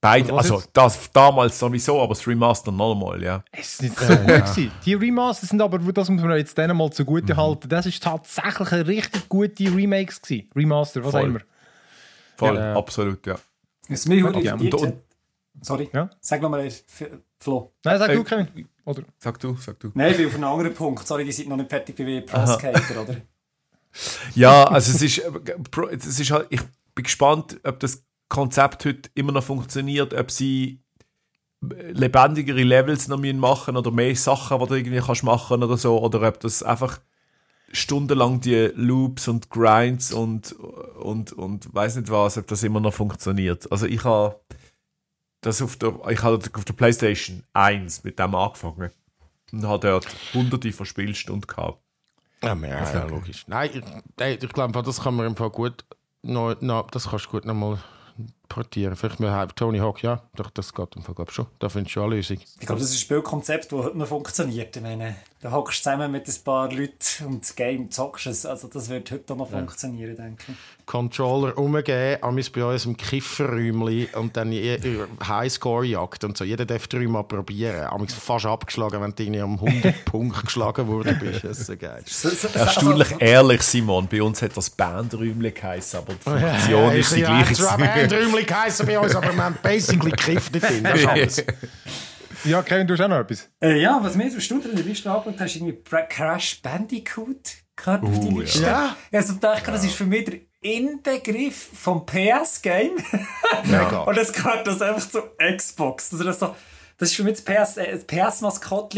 B: beide, also das damals sowieso, aber das Remaster nochmal, ja.
A: Es sind so gut gewesen. Die Remaster sind aber, das muss man jetzt denen mal zugute halten, das ist tatsächlich eine richtig gute Remakes gewesen. Remaster, was auch
B: Voll.
A: immer.
B: Voll,
F: Ja.
B: absolut, ja.
D: Was mich ja,
A: Ja,
B: und- und-
D: Sorry,
A: Ja?
D: sag nochmal, F- Flo.
A: Nein, sag
B: Äh,
A: du, Kevin. Oder?
B: Sag du, sag du.
D: Nein, ich bin auf einen anderen Punkt. Sorry, die sind noch nicht fertig wie Pro Skater, oder?
B: Ja, also es ist, äh, Pro- es ist halt, ich bin gespannt, ob das Konzept heute immer noch funktioniert, ob sie lebendigere Levels noch machen oder mehr Sachen, die du irgendwie kannst machen oder so, oder ob das einfach stundenlang die Loops und Grinds und, und, und weiß nicht was, ob das immer noch funktioniert. Also ich habe das auf der, ich habe auf der Playstation 1 mit dem angefangen und habe dort hunderte von Spielstunden gehabt.
F: Ja, ja, ja logisch. Nein, ich, ich glaube, das kann man im Fall gut noch, noch, das kannst du gut nochmal portieren. Vielleicht mal halb Tony Hawk, ja, doch, das geht im Fall glaub ich, schon. Da findest du schon eine Lösung.
D: Ich glaube, das ist ein Spielkonzept, das heute noch funktioniert. Ich meine, da hockst du zusammen mit ein paar Leuten und das Game zockst es. Also das wird heute auch noch funktionieren, denke ich.
F: Controller umgeben, amis bei uns im Kifferräumli und dann Highscore-Jagd und so. Jeder darf dreimal probieren. Amis fast abgeschlagen, wenn du irgendwie um 100 Punkte geschlagen worden bist. Das ist so geil.
B: Erstaunlich ehrlich, Simon. Bei uns hat das Bandräumchen geheißen, aber die Funktion ist die gleiche.
F: Es hat. Räumli geheißen bei uns, aber wir haben basically gekifft drin. Das ist alles.
A: Ja, Kevin, du hast auch noch etwas.
D: Äh, ja, was mir so Stunden in der Liste angeschaut hast, irgendwie Bra- Crash Bandicoot gehört auf die Liste.
F: Ja.
D: Ich also dachte, das ist für mich der Inbegriff vom PS-Game.
F: Mega.
D: Und das gehört das einfach zu Xbox. Also das, so, das ist für mich das PS, äh,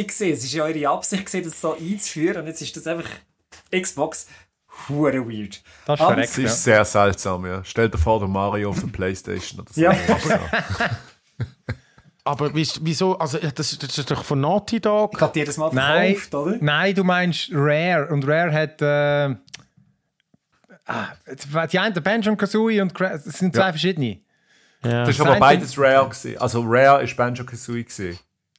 D: gesehen. Es ist ja eure Absicht gewesen, das so einzuführen. Und jetzt ist das einfach Xbox. Hure weird.
A: Das ist verreckt,
B: Das
A: ja.
B: ist sehr seltsam, ja. Stell dir vor, der Mario auf der Playstation oder so.
D: Ja.
F: Aber wies- wieso? Also, das, das ist doch von Naughty Dog.
D: Ich glaube, jedes Mal
A: Nein,
D: verkauft, oder?
A: nein, du meinst Rare. Und Rare hat. Äh, ah, die einen, der Benjamin Kazooie und Cra- das sind zwei verschiedene.
F: Ja.
B: Das ist
A: Das
B: aber beides Rare gewesen. Also Rare ist Banjo-Kazooie gewesen.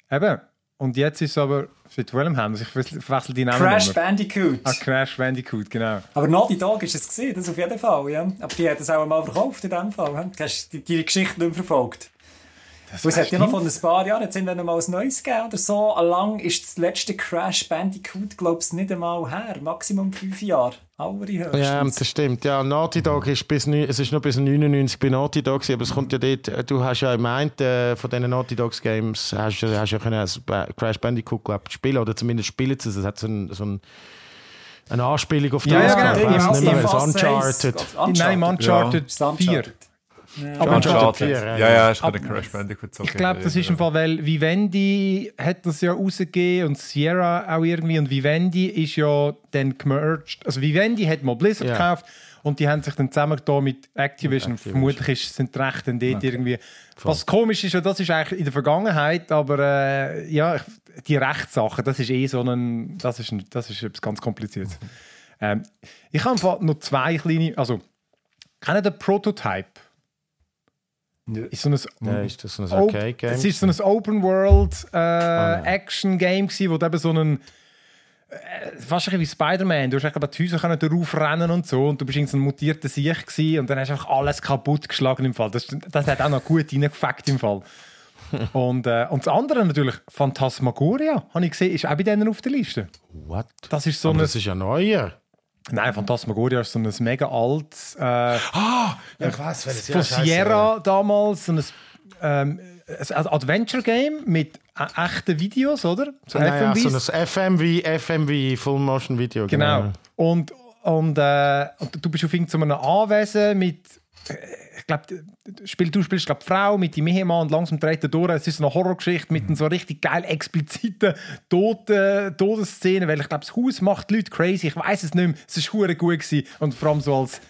A: Eben. Und jetzt ist es aber. Mit welchem haben sie? Ich verwechsel die Namen.
D: Crash. Bandicoot.
A: Ah, Crash Bandicoot, genau.
D: Aber Naughty Dog ist es gesehen, das auf jeden Fall, ja. Aber die hat es auch mal verkauft in dem Fall. ja. Du hast die, die Geschichte nicht mehr verfolgt. Das es hat ja noch von ein paar Jahren, jetzt sind wir noch mal ein neues gegeben oder so. Lang ist das letzte Crash Bandicoot, glaube ich, nicht einmal her. Maximum fünf Jahre.
F: Ja, das stimmt. Ja, Naughty Dog ist bis, es ist noch bis 99 bei Naughty Dog gewesen, aber es kommt ja dort, äh, du hast ja gemeint, äh, von diesen Naughty Dogs Games hast, du- hast ja können Crash Bandicoot glaub, spielen oder zumindest spielen sie es. Es hat so, ein, so ein, eine Anspielung auf das.
A: Ja, ja, genau.
F: Ich
A: Im-
F: nicht mehr, Uncharted.
D: Saves.
A: Nein, im Uncharted
D: Ist das
A: 4.
D: Uncharted?
A: Aber
F: Uncharted
B: Uncharted.
F: 4,
B: Ja,
F: ja.
B: ja, ist
A: Aber-
B: gerade Crash Bandicoot so
A: Ich glaube, das ist im Fall, weil Vivendi hat das ja rausgegeben und Sierra auch irgendwie. Und Vivendi ist ja dann gemerged. Also Vivendi hat mal Blizzard
F: Ja.
A: gekauft und die haben sich dann zusammengetan mit Activision.
F: Activision.
A: Vermutlich ist, sind die Rechte dann dort irgendwie. Was komisch ist, ja, das ist eigentlich in der Vergangenheit, aber äh, ja, ich- die Rechtssachen, das ist eh so ein. Das ist, ein, das ist etwas ganz Kompliziertes. ähm, ich habe im Fall noch zwei kleine. Also, kennen den Prototype? Ist so ein
F: Ja, ist das ein
A: Op-
F: Arcade-Game?
A: Es ist so ein Open World äh,
F: nein.
A: Action Game gsi, wo du eben so einen äh, fast ein bisschen wie Spider-Man. Du hast einfach die Häuser können drauf rennen und so und du bist irgend so ein mutierter Sieg gsi und dann hast du einfach alles kaputt geschlagen im Fall. Das, das hat auch noch gut reingefackt im Fall. und, äh, und das andere natürlich, Phantasmagoria, habe ich gesehen, ist auch bei denen auf der Liste.
F: What?
A: Das ist so
F: Aber
A: ein...
F: das ist ja neuer.
A: Nein, Phantasmagoria ist so ein mega altes... Äh,
F: Ja, ich weiß, welches.
A: von Sierra damals so ein, ähm, ein Adventure-Game mit äh, echten Videos, oder? So
F: Naja,
A: FMVs.
F: so ein FMV, FMV Full Motion Video.
A: genau. Und und, äh, und du bist auf irgendeinem Anwesen mit äh, ich glaube, spiel, du spielst glaub, Frau mit dem Ehemann und langsam dreht er durch. Es ist so eine Horrorgeschichte mit so richtig geil expliziten Toten, Todesszenen, weil ich glaube, das Haus macht die Leute crazy. Ich weiß es nicht mehr. Es war gut gewesen. und vor allem so als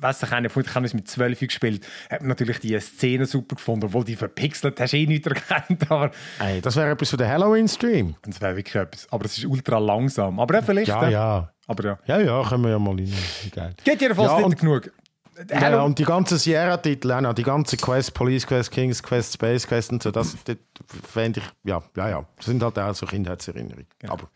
A: weiß ich nicht, ich habe es mit 12 gespielt, habe natürlich die Szene super gefunden, obwohl die verpixelt hast, eh nicht erkannt, aber...
F: Ey, das wäre etwas für den Halloween-Stream.
A: Das wäre wirklich etwas, aber es ist ultra langsam. Aber ja, vielleicht...
F: Ja, ja.
A: Aber ja.
F: Ja, ja, können wir ja mal rein. Geil.
A: Geht jedenfalls
F: Ja,
A: nicht
F: und- Ja, und die ganzen Sierra-Titel, auch noch, die ganze Quest, Police Quest, Kings Quest, Space Quest und so, das, das fände ich, ja, ja, ja. Das sind halt auch so Kindheitserinnerungen. Aber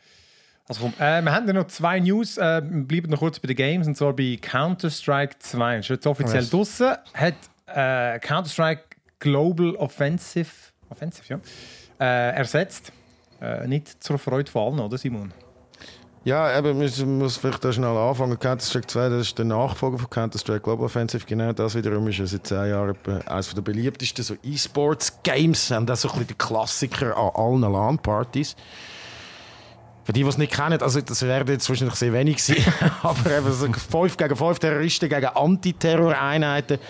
A: Also komm, äh, wir haben ja noch zwei News. Äh, wir bleiben noch kurz bei den Games. Und zwar bei Counter-Strike 2. Ist jetzt offiziell
F: Yes.
A: draussen. Hat äh, Counter-Strike Global Offensive, Offensive ja, äh, ersetzt. Äh, nicht zur Freude von allen, oder Simon?
F: Ja, eben, man muss vielleicht da schnell anfangen. Counter-Strike 2, das ist der Nachfolger von Counter-Strike Global Offensive. Genau das wiederum ist ja seit zehn Jahren eines der beliebtesten so E-Sports-Games. Und das so ein bisschen der Klassiker an allen LAN-Partys. Für die, die es nicht kennen, also das werden jetzt wahrscheinlich sehr wenig sein, aber eben so 5 gegen 5 Terroristen gegen Antiterror-Einheiten.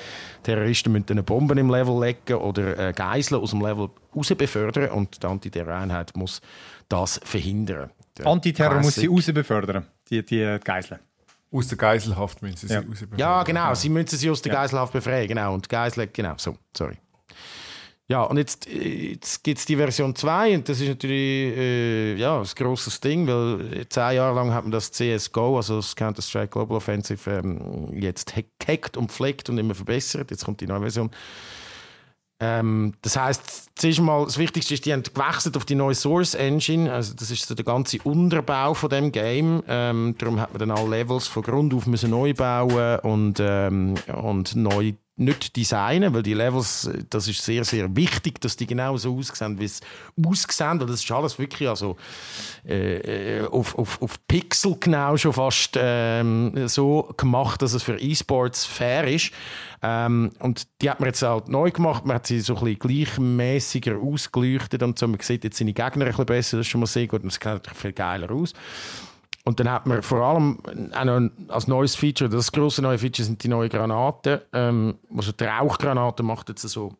F: Terroristen müssen eine Bombe im Level legen oder äh, Geiseln aus dem Level raus befördern und die Antiterror-Einheit muss das verhindern. Der
A: Antiterror muss sie
F: Classic-
A: raus befördern, die, die Geiseln.
B: Aus der Geiselhaft müssen sie
A: Ja.
B: rausbefördern.
F: Ja, genau. Sie müssen sie aus der
A: Ja.
F: Geiselhaft befreien. Genau. Und die Geisel, genau, so, sorry. Ja, und jetzt, jetzt gibt es die Version 2 und das ist natürlich äh, ja, ein grosses Ding, weil zehn Jahre lang hat man das CSGO, also das Counter-Strike Global Offensive, ähm, jetzt hack- gehackt und pflegt und immer verbessert. Jetzt kommt die neue Version. Ähm, das heißt, zuerst mal, das Wichtigste ist, die haben gewechselt auf die neue Source Engine. Also das ist so der ganze Unterbau von dem Game. Ähm, darum hat man dann alle Levels von Grund auf müssen neu bauen und, ähm, und neu nicht designen, weil die Levels, äh, das ist sehr, sehr wichtig, dass die genau so aussehen, wie sie aussehen, weil das ist alles wirklich also, äh, äh, auf, auf, auf Pixel genau schon fast ähm, so gemacht, dass es für E-Sports fair ist. Ähm, und die hat man jetzt halt neu gemacht, man hat sie so ein bisschen gleichmäßiger ausgeleuchtet und so. Man sieht jetzt seine Gegner ein bisschen besser, das ist schon mal sehr gut und es sieht natürlich viel geiler aus. Und dann hat man vor allem auch noch als neues Feature, das große neue Feature sind die neuen Granaten. Ähm, also die Rauchgranate macht jetzt so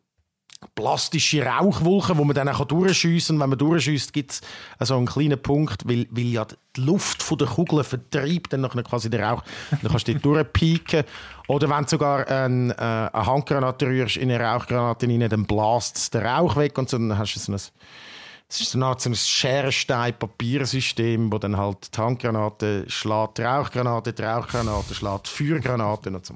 F: plastische Rauchwolken, wo man dann auch durchschiessen kann. Wenn man durchschießt, gibt es so einen kleinen Punkt, weil, weil ja die Luft von der Kugel vertreibt dann nachher quasi den Rauch. Dann kannst du dort durchpieken. Oder wenn du sogar ein, äh, eine Handgranate rührst in eine Rauchgranate rein, dann blast der Rauch weg und so, dann hast du so ein es ist so ein Scherenstein-Papiersystem, wo dann halt die schlägt Rauchgranate, die Rauchgranate schlägt Feuergranate und so.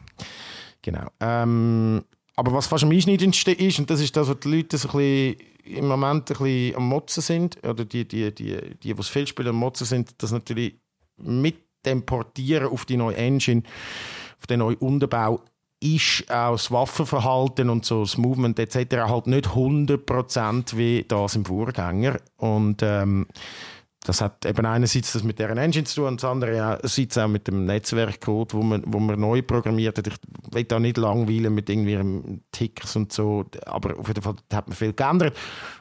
F: Genau. Ähm, aber was fast am einschneidendsten ist, und das ist das, was die Leute so ein bisschen im Moment ein bisschen am Motzen sind, oder die, die, die, die, die viel spielen, am Motzen sind, dass natürlich mit dem Portieren auf die neue Engine, auf den neuen Unterbau, ist auch das Waffenverhalten und so das Movement etc. halt nicht 100% wie das im Vorgänger. Und ähm, das hat eben einerseits das mit deren Engine zu tun und das andere einerseits auch mit dem Netzwerkcode, wo man, wo man neu programmiert hat. Ich will da nicht langweilen mit irgendwie Ticks und so, aber auf jeden Fall hat man viel geändert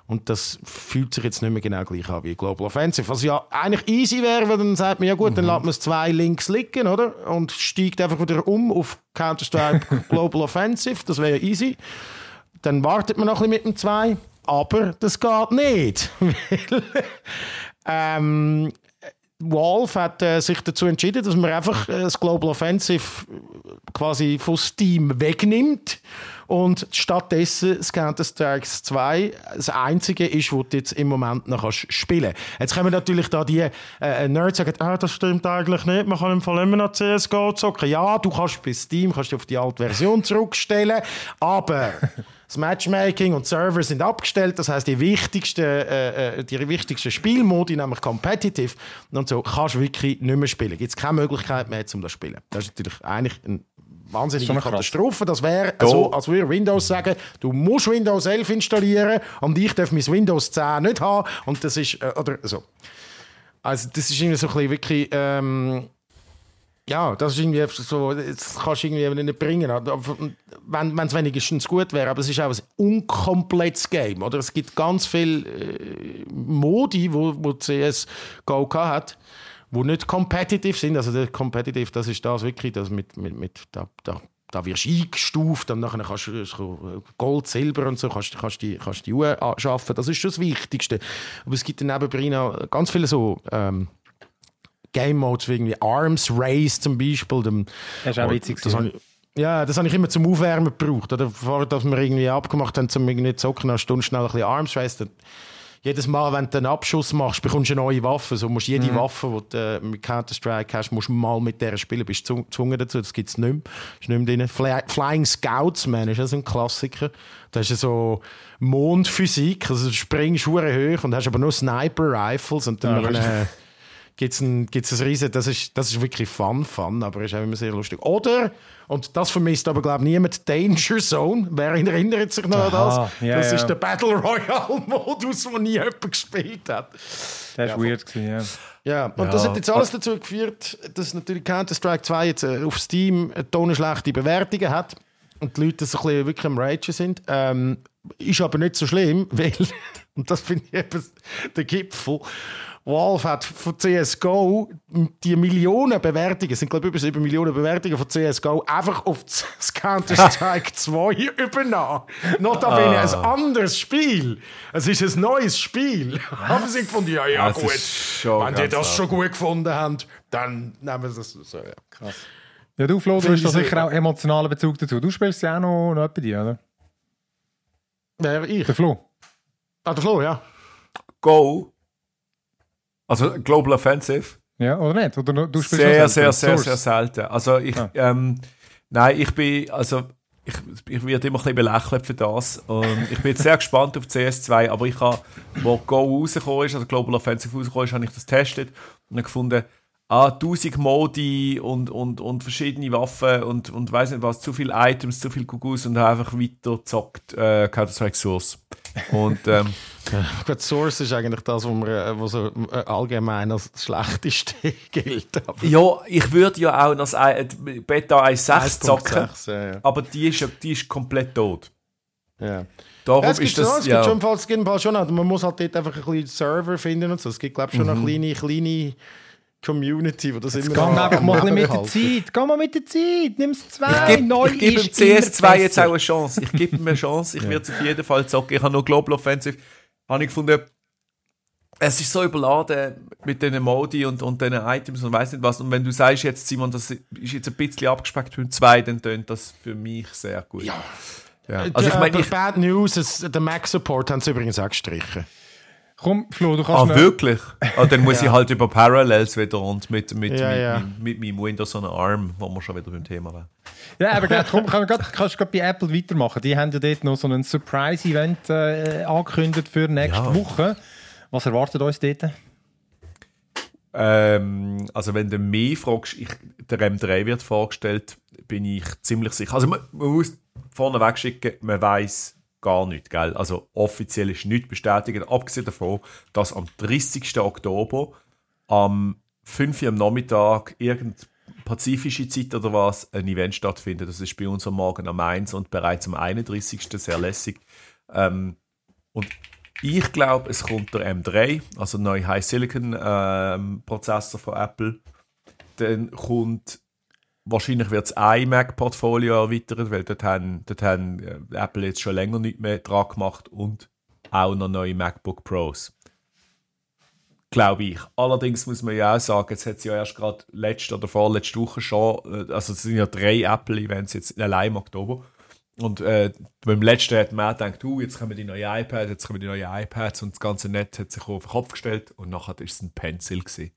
F: und das fühlt sich jetzt nicht mehr genau gleich an wie Global Offensive. Was ja eigentlich easy wäre, weil dann sagt man, ja gut, dann lässt man es zwei links liegen, oder? Und steigt einfach wieder um auf Counter-Strike Global Offensive, das wäre ja easy. Dann wartet man noch ein bisschen mit dem 2, aber das geht nicht. Weil, ähm, Valve hat äh, sich dazu entschieden, dass man einfach äh, das Global Offensive quasi von Steam wegnimmt und stattdessen das Counter-Strike 2 das einzige ist, wo du jetzt im Moment noch kannst spielen. Jetzt kommen natürlich da die äh, Nerds sagen, ah, das stimmt eigentlich nicht, man kann im Fall immer noch CSGO zocken. Ja, du kannst bei Steam kannst du auf die alte Version zurückstellen, aber das Matchmaking und Server sind abgestellt, das heißt die wichtigsten, äh, äh, die wichtigsten Spielmodi, nämlich Competitive und so, kannst du wirklich nicht mehr spielen. Gibt es keine Möglichkeit mehr, um das zu spielen. Das ist natürlich eigentlich eine wahnsinnige. Katastrophe. Das wäre so, als würde Windows sagen, du musst Windows 11 installieren und ich darf mein Windows 10 nicht haben und das ist, äh, oder so. Also das ist irgendwie so ein bisschen wirklich, ähm, ja, das ist irgendwie so, das kannst du irgendwie nicht bringen. Aber Wenn es wenigstens gut wäre, aber es ist auch ein unkomplettes Game. Oder? Es gibt ganz viele äh, Modi, wo, wo CS Go hat, wo nicht competitive sind. Also der competitive, das ist das wirklich, das mit, mit, mit da, da, da wirst du eingestuft und nachher kannst du Gold, Silber und so kannst, kannst die, kannst die Uhr schaffen. Das ist schon das Wichtigste. Aber es gibt dann nebenbei noch ganz viele so ähm, Game Modes wie irgendwie Arms Race zum Beispiel. Dem,
A: Das ist auch witzig.
F: das habe ich, ja, das habe ich immer zum Aufwärmen gebraucht. Oder vorher, dass wir irgendwie abgemacht haben, zum irgendwie zocken, eine Stunde schnell ein bisschen Arms Race. Dann, jedes Mal, wenn du einen Abschuss machst, bekommst du eine neue Waffe. So musst jede Waffe, die du äh, mit Counter-Strike hast, musst du mal mit der spielen. Bist du gezwungen dazu. Das gibt es nicht mehr. Ist nicht mehr drin. Fly Flying Scouts, man, ist das ein Klassiker. Da ist so Mondphysik. Also du springst hoch und hast aber nur Sniper-Rifles. Und dann
A: Ja,
F: nachher, äh, gibt es ein, gibt's ein riesen, das ist, das ist wirklich Fun, Fun, aber ist auch immer sehr lustig. Oder, und das vermisst aber glaube ich niemand, Danger Zone. Wer erinnert sich noch an das?
A: ja,
F: das
A: ja.
F: ist der Battle Royale-Modus, den nie jemand gespielt hat.
A: Das war weird. Gewesen, ja.
F: Ja, und das hat jetzt alles dazu geführt, dass natürlich Counter-Strike 2 jetzt äh, auf Steam eine Tonne schlechte Bewertungen hat und die Leute so ein bisschen wirklich am Ragen sind. Ähm, ist aber nicht so schlimm, weil, und das finde ich eben der Gipfel, Valve hat von CSGO die Millionen Bewertungen, es sind glaube ich über 7 Millionen Bewertungen von CSGO, einfach auf das Counter-Strike 2 übernommen. Notabene ein anderes Spiel. Es ist ein neues Spiel. Aber sie gefunden, ja, ja,
B: Das
F: gut. Wenn die das schon gut gefunden haben, dann nehmen sie das so. Ja.
A: ja, du, Flo, du hast da sicher auch emotionalen Bezug dazu. Du spielst ja auch noch, noch bei dir, oder?
F: Wer ich?
A: Der Flo.
F: Ah, der Flo, ja.
B: Go. Also Global Offensive.
A: Ja, oder nicht? Oder du spielst
B: Sehr, sehr, sehr, sehr selten. Also ich,
A: Ah.
B: ähm, nein, ich bin, also ich, ich werde immer ein bisschen belächelt für das. Und ich bin jetzt sehr gespannt auf CS2, aber ich habe, wo Go rausgekommen ist, also Global Offensive rausgekommen ist, habe ich das getestet und habe gefunden, ah, 1000 Modi und, und, und verschiedene Waffen und, und weiß nicht was, zu viele Items, zu viel Kugus und habe einfach weiter gezockt, äh, Counter-Strike Source. Und ähm,
F: Gut, Source ist eigentlich das, was, man, äh, was äh, allgemein als das Schlechteste gilt. Aber
B: ja, ich würde ja auch noch das äh, Beta 1.6 zocken.
F: 1.6, ja, ja.
B: Aber die ist, ja- die ist komplett tot.
F: ja.
B: Darum
F: Ja, es gibt,
B: ist das.
F: schon, es
B: ja,
F: gibt schon, Fall- es gibt Fall schon, man muss halt dort einfach ein bisschen Server finden und so. Es gibt, glaube ich, schon
B: Mhm.
F: eine kleine, kleine Community, die das immer
A: Geh
F: noch
A: einfach mal mit der. Zeit. Geh mal mit der Zeit. Nimm es zwei.
B: ich
A: Neu
B: gebe geb dem
A: ist immer
B: CS2 jetzt auch eine Chance. Ich gebe ihm eine Chance. Ich werde es auf jeden Fall zocken. Ich habe noch Global Offensive. Habe ich gefunden, es ist so überladen mit diesen Modi und, und diesen Items und weiß nicht was. Und wenn du sagst jetzt, Simon, das ist jetzt ein bisschen abgespeckt beim 2, dann tönt das für mich sehr gut. Ja. ja. Also ich
F: Äh,
B: meine,
F: Bad News, es, den Mac-Support haben sie übrigens auch gestrichen.
A: Komm, Flo, du kannst
B: Ah, wirklich? Ah, dann muss ich halt über Parallels wieder und mit, mit,
F: Ja,
B: mit,
F: ja.
B: mit, mit meinem Windows on Arm, wo wir schon wieder beim Thema wären.
A: Ja, aber grad, komm, kann, grad, kannst du gerade bei Apple weitermachen. Die haben ja dort noch so ein Surprise-Event äh, angekündigt für nächste
B: Ja.
A: Woche. Was erwartet uns dort?
B: Ähm, also wenn du mich fragst, ich, der M3 wird vorgestellt, bin ich ziemlich sicher. Also man, man muss vorneweg schicken, man weiß gar nicht, gell? Also offiziell ist nichts bestätigt, abgesehen davon, dass am 30. Oktober am 5 Uhr am Nachmittag irgendeine pazifische Zeit oder was ein Event stattfindet. Das ist bei uns am Morgen am 1 und bereits am 31. sehr lässig. Ähm, und ich glaube, es kommt der M3, also der neue High Silicon ähm, Prozessor von Apple. Dann kommt wahrscheinlich wird das iMac-Portfolio erweitert, weil dort haben, dort haben äh, Apple jetzt schon länger nicht mehr dran gemacht und auch noch neue MacBook Pros. Glaube ich. Allerdings muss man ja auch sagen, jetzt hat es ja erst gerade letzte oder vorletzte Woche schon, äh, also es sind ja drei Apple-Events jetzt allein im Oktober. Und äh, beim letzten hat man auch gedacht, uh, jetzt kommen die neuen iPads, jetzt kommen die neuen iPads und das ganze Netz hat sich auf den Kopf gestellt und nachher war es ein Pencil, gewesen,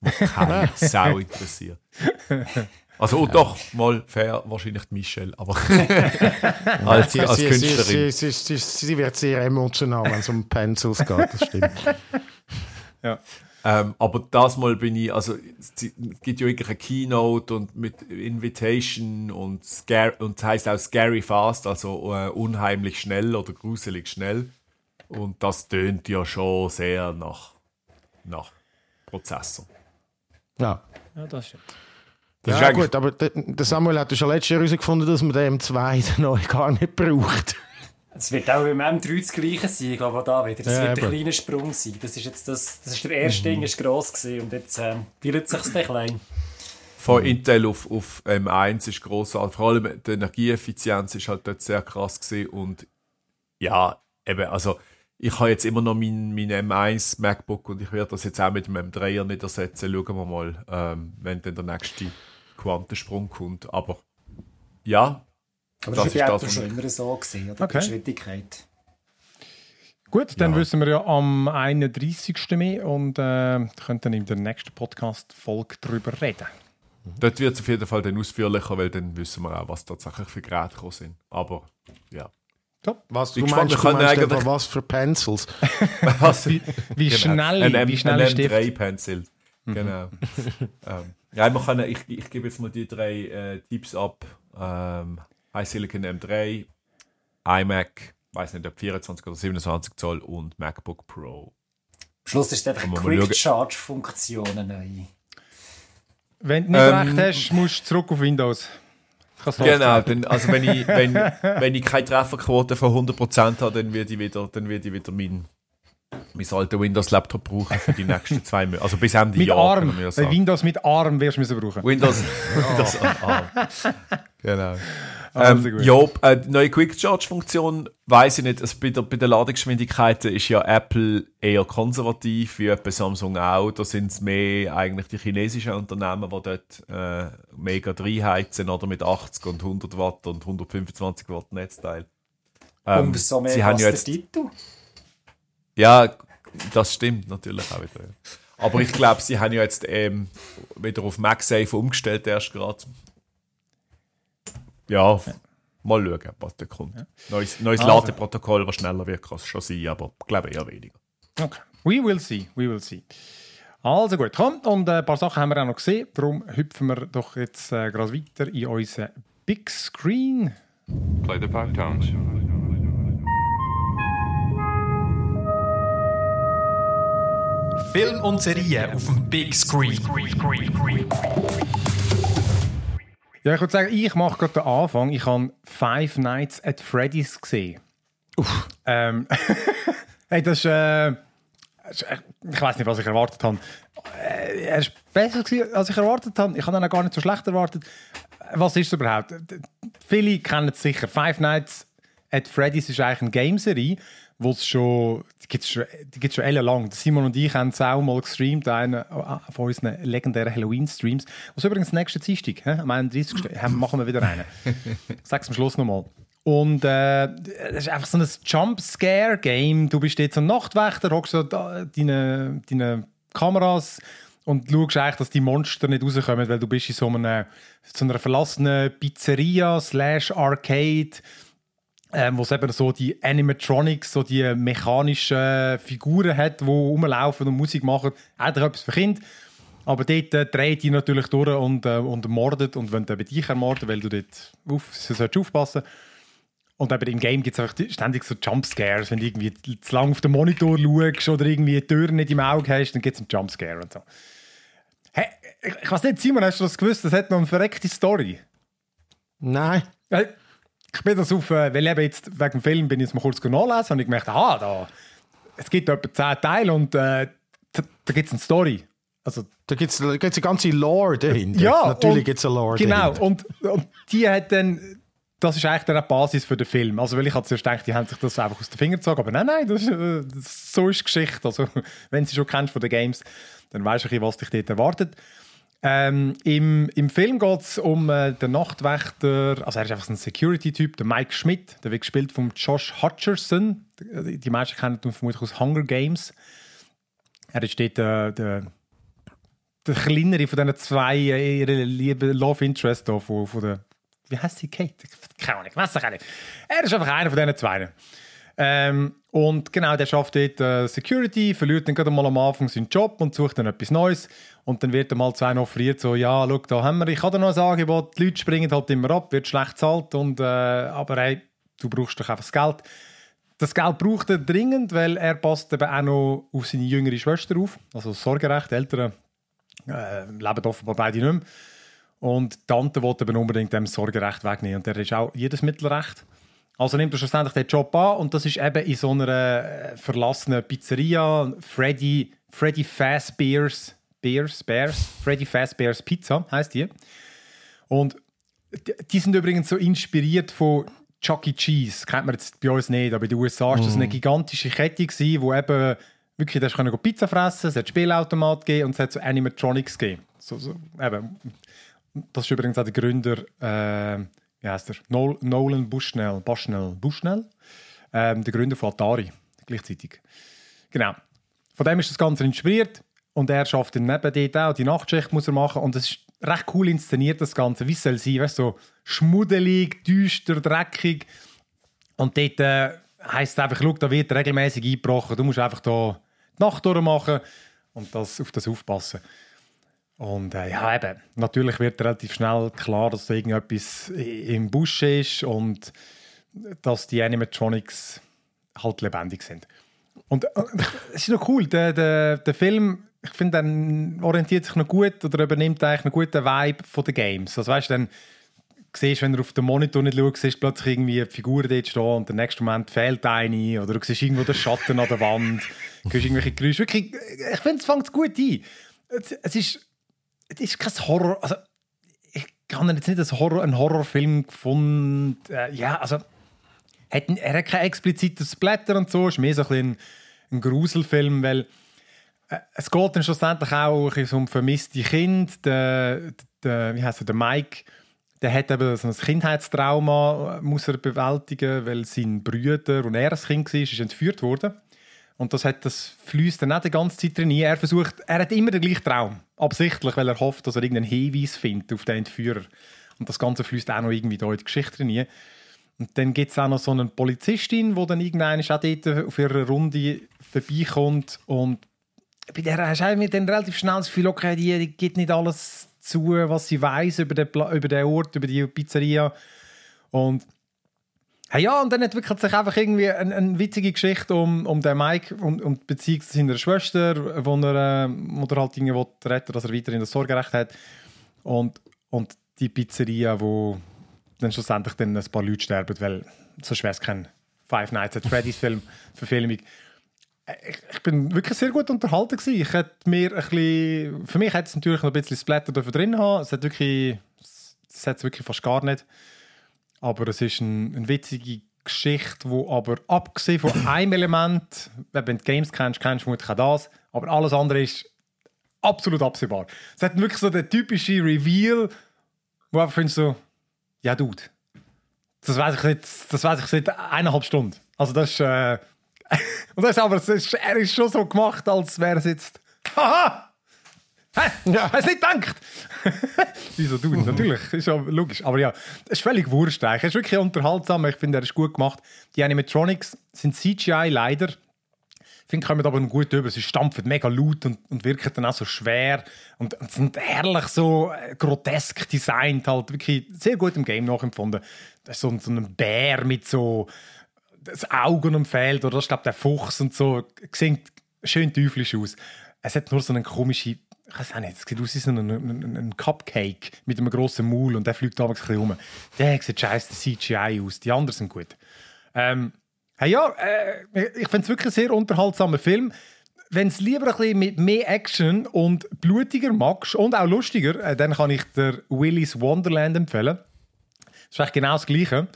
B: wo keine Sau interessiert. Also oh, doch, mal fair, wahrscheinlich die Michelle, aber als,
F: Sie,
B: als
F: sie,
B: Künstlerin.
F: sie, sie, sie, sie, sie wird sehr emotional, wenn es um Pencils geht, das stimmt.
B: Ähm, aber das Mal bin ich, also es gibt ja wirklich eine Keynote und mit Invitation und scare, und es heißt auch scary fast, also äh, unheimlich schnell oder gruselig schnell. Und das tönt ja schon sehr nach, nach Prozessor.
F: Ja.
A: Ja, das stimmt.
B: Das ist
F: ja gut, aber der, Samuel hat ja schon letztes Jahr herausgefunden, dass man den M2 neu gar nicht braucht.
D: Es wird auch im M3 das Gleiche sein, ich glaube auch da wieder. Das
F: Ja,
D: wird ein kleiner Sprung sein. Das ist jetzt das, das ist der erste Ding, ist gross gewesen und jetzt äh, bildet sich es klein.
B: Von Intel auf, auf M1 ist grossartig. Vor allem die Energieeffizienz ist halt dort sehr krass gewesen. Und ja, eben, also ich habe jetzt immer noch mein, mein M1 MacBook und ich werde das jetzt auch mit dem M3er nicht ersetzen. Schauen wir mal, ähm, wenn dann der nächste Quantensprung kommt. Aber ja,
D: Aber
B: Das
D: das,
B: ist das, was-
D: schon immer so gewesen, oder?
A: Okay.
D: Die Geschwindigkeit.
A: Gut, dann
B: Ja.
A: wissen wir ja am 31. mehr und äh, können dann in der nächsten Podcast-Folge darüber reden.
B: dort wird es auf jeden Fall dann ausführlicher, weil dann wissen wir auch, was tatsächlich für Geräte gekommen sind. Aber ja.
F: Was,
B: Bin
F: du
B: gespannt,
F: meinst,
B: wir
F: du
B: können
F: meinst
B: eigentlich-
F: was für Pencils?
B: Was?
A: Wie, wie
B: Genau.
A: schnell,
B: ein,
A: wie schnell
B: ein
A: ist Stift?
B: M3-Pencil. Genau. ähm, ja, wir können, ich, ich gebe jetzt mal die drei äh, Tipps ab. Ähm, High Silicon M3, iMac, weiß nicht ob 24 oder 27 Zoll und MacBook Pro.
D: Am Schluss ist es einfach
B: Kann man mal
D: Quick Charge Funktionen neu.
A: Wenn du nicht
B: Ähm,
A: recht hast, musst du zurück auf Windows.
B: Genau, dann, also wenn ich, wenn, wenn ich keine Trefferquote von 100% habe, dann werde ich wieder, dann werde ich wieder mein, mein alter Windows-Laptop brauchen für die nächsten zwei Monate. Also bis Ende
A: Mit
B: Jahr,
A: Arm. Bei. Windows mit Arm wirst du müssen brauchen.
B: Windows, Windows ah, Genau.
A: Also
B: ähm,
A: gut.
B: ja, äh, die neue Quick Charge Funktion weiß ich nicht. Also bei, der, bei den Ladegeschwindigkeiten ist ja Apple eher konservativ, wie etwa Samsung auch. Da sind es mehr eigentlich die chinesischen Unternehmen, die dort äh, mega reinheizen oder mit 80 und 100 Watt und 125 Watt Netzteil. Ähm,
D: Umso mehr
B: sie haben ja jetzt,
D: Titel.
B: ja, das stimmt natürlich auch wieder. ja. Aber ich glaube, sie haben ja jetzt ähm, wieder auf MagSafe umgestellt erst gerade. Ja, mal schauen, was da kommt. Neues, neues
A: Also.
B: Ladeprotokoll, was schneller wird, kann es schon sein, aber ich glaube eher weniger.
A: Okay. We will see, we will see. Also gut, komm, und äh, ein paar Sachen haben wir auch noch gesehen. Darum hüpfen wir doch jetzt äh, gerade weiter in unseren Big Screen.
G: Play the five
H: Film und Serien auf dem Big Screen.
A: Ja, ich würde sagen, ich mache gerade den Anfang. Ich habe Five Nights at Freddy's gesehen. Uff. Ähm, hey, das ist, äh, ist, äh, ich weiß nicht, was ich erwartet habe. Äh, er ist besser gewesen, als ich erwartet habe. Ich habe ihn auch gar nicht so schlecht erwartet. Was ist es überhaupt? Viele kennen es sicher. Five Nights at Freddy's ist eigentlich eine Gameserie, wo es schon, gibt es schon, die gibt's schon ellenlang. Simon und ich haben es auch mal gestreamt, einen von unseren legendären Halloween-Streams. Was übrigens nächsten Dienstag, hä, am 31. haben- machen wir wieder einen. Ich sag's am Schluss nochmal. Und äh, es ist einfach so ein Jump-Scare-Game. Du bist jetzt ein Nachtwächter, hockst so deine, deine Kameras und schaust eigentlich, dass die Monster nicht rauskommen, weil du bist in so einer, so einer verlassenen Pizzeria slash Arcade ähm, wo es eben so die Animatronics, so die mechanischen Figuren hat, die rumlaufen und Musik machen. Eigentlich etwas für Kinder. Aber dort äh, dreht die natürlich durch und, äh, und mordet und wollen eben dich ermorden, weil du dort auf, solltest aufpassen Und eben im Game gibt es ständig so Jumpscares. Wenn du irgendwie zu lange auf den Monitor schaust oder irgendwie die Türen nicht im Auge hast, dann gibt es einen Jumpscare und so. Hey, ich, ich weiß nicht, Simon, hast du das gewusst? Das hat noch eine verreckte Story.
F: Nein.
A: Äh, Ich bin das auf, äh, weil eben jetzt wegen dem Film bin ich jetzt mal kurz nachlesen und ich gemerkt, aha, da, es gibt etwa 10 Teile und äh, da, da gibt es eine Story. Also,
F: Da gibt es eine ganze Lore dahinter.
A: ja,
F: Natürlich gibt es eine Lore
A: Genau,
F: dahinter.
A: und, und die hat dann, das ist eigentlich dann eine Basis für den Film. Also, weil ich hatte zuerst gedacht, die haben sich das einfach aus den Fingern gezogen, aber nein, nein, das, ist, äh, so ist die Geschichte. Also, wenn sie schon kennst von den Games, dann weißt du was dich dort erwartet. Ähm, im, Im Film geht es um äh, den Nachtwächter, also er ist einfach ein Security-Typ, der Mike Schmidt, der wird gespielt von Josh Hutcherson. Die meisten kennen ihn vermutlich aus Hunger Games. Er ist dort äh, der, der kleinere von diesen zwei, äh, ihre liebe Love Interest da, von, von der, wie heißt sie, Kate? Keine Ahnung, weiß ich auch nicht. Er ist einfach einer von diesen zwei. Ähm, und genau, der schafft dort äh, Security, verliert dann gerade mal am Anfang seinen Job und sucht dann etwas Neues. Und dann wird er mal zu einem offeriert, so, ja, schau, da haben wir, ich habe noch ein Angebot, die Leute springen halt immer ab, wird schlecht zahlt, und, äh, aber hey, du brauchst doch einfach das Geld. Das Geld braucht er dringend, weil er passt eben auch noch auf seine jüngere Schwester auf, also Sorgerecht, die Eltern äh, leben offenbar beide nicht mehr. Und die Tante wollte eben unbedingt dem Sorgerecht wegnehmen. Und der ist auch jedes Mittelrecht. Also nimmt er schlussendlich den Job an und das ist eben in so einer äh, verlassenen Pizzeria, Freddy, Freddy Fazbear's, Bears, Bears, Freddy Fazbear's Pizza heißt die. Und die, sind übrigens so inspiriert von Chuck E. Cheese, kennt man jetzt bei uns nicht, aber in den USA ist das eine gigantische Kette gewesen, wo eben wirklich, da können Pizza fressen, es hat Spielautomat gegeben und es hat so Animatronics gegeben. So, so, eben. Das ist übrigens auch der Gründer, äh, wie heißt er? Nol Nolan Bushnell, Bushnell, Bushnell? Ähm, der Gründer von Atari, gleichzeitig. Genau. Von dem ist das Ganze inspiriert und er schafft dann neben dort auch, die Nachtschicht muss er machen und es ist recht cool inszeniert, das Ganze, wie es sein, weißt, so schmuddelig, düster, dreckig und dort äh, heisst es einfach, schau, da wird regelmäßig eingebrochen, du musst einfach da die Nacht durchmachen und das, auf das aufpassen. Und äh, ja, eben, natürlich wird relativ schnell klar, dass da irgendetwas im Busch ist und dass die Animatronics halt lebendig sind. Und äh, es ist noch cool, der, der, der Film, ich finde, der orientiert sich noch gut oder übernimmt eigentlich einen guten Vibe von den Games. Also weißt du, dann siehst, wenn du auf den Monitor nicht schaust, siehst du plötzlich irgendwie die Figur dort stehen und der nächste Moment fehlt eine oder du siehst irgendwo den Schatten an der Wand, du hörst irgendwelche Geräusche. Wirklich, ich finde, es fängt gut ein. Es, es, ist, es ist kein Horror, also ich habe jetzt nicht als Horror, einen Horrorfilm gefunden. Äh, ja, also hat, er hat kein explizites Splatter und so, es ist mehr so ein, bisschen ein, ein Gruselfilm, weil äh, es geht dann schlussendlich auch um vermisste Kind. Der, der, wie heißt er, der Mike, der hat eben so ein Kindheitstrauma, äh, muss er bewältigen, weil sein Brüder und er ein Kind war, ist entführt worden. Und das, hat, das fließt dann auch die ganze Zeit drin. Er versucht, er hat immer den gleichen Traum. Absichtlich, weil er hofft, dass er irgendeinen Hinweis findet auf den Entführer. Und das Ganze fließt auch noch irgendwie da in die Geschichte rein. Und dann gibt es auch noch so eine Polizistin, die dann irgendwann auch dort auf ihrer Runde vorbeikommt. Und bei der hast du dann relativ schnell das Gefühl, okay, die, gibt nicht alles zu, was sie weiß über den, über den Ort, über die Pizzeria. Und Hey, ja, und dann entwickelt sich einfach irgendwie eine, eine witzige Geschichte um, um den Mike, um, um die Beziehung zu seiner Schwester, wo er, äh, wo er halt irgendwie retten dass er weiterhin das Sorgerecht hat. Und, und die Pizzeria, wo dann schlussendlich dann ein paar Leute sterben, weil sonst wäre es kein Five Nights at Freddy's Film, Verfilmung. Ich, ich bin wirklich sehr gut unterhalten gewesen. Ich hätte mir ein bisschen, für mich hätte es natürlich noch ein bisschen Splatter drin haben. Es hat wirklich, es hat es wirklich fast gar nicht. Aber es ist ein, eine witzige Geschichte, wo aber abgesehen von einem Element, wenn du Games kennst, kennst du vermutlich auch das, aber alles andere ist absolut absehbar. Es hat wirklich so den typischen Reveal, wo du einfach findest so, ja Dude, das weiß ich nicht, das weiß ich seit eineinhalb Stunden. Also das ist, äh, und das ist aber, es ist, er ist schon so gemacht, als wäre es jetzt, haha, Hä? Ja. Hast du nicht gedacht? Wieso du? Natürlich, ist ja logisch. Aber ja, es ist völlig wurscht. eigentlich. Es ist wirklich unterhaltsam. Ich finde, er ist gut gemacht. Die Animatronics sind CGI leider. Ich finde, kommen aber gut über. Sie stampfen mega laut und, und wirken dann auch so schwer. Und, und sind herrlich so äh, grotesk designt. Halt wirklich sehr gut im Game nachempfunden. Das ist so, ein- so ein Bär mit so das Augen am Feld oder das ist, glaube der Fuchs und so. Sieht schön teuflisch aus. Es hat nur so eine komische, ich weiß auch nicht, es sieht aus wie so ein, ein, ein Cupcake mit einem grossen Maul und der fliegt damals ein bisschen rum. Der sieht scheiße CGI aus, die anderen sind gut. Ähm, hey, ja, äh, ich finde es wirklich ein sehr unterhaltsamer Film. Wenn es lieber ein bisschen mit mehr Action und blutiger magst und auch lustiger, äh, dann kann ich dir Willy's Wonderland empfehlen. Das ist eigentlich genau das Gleiche.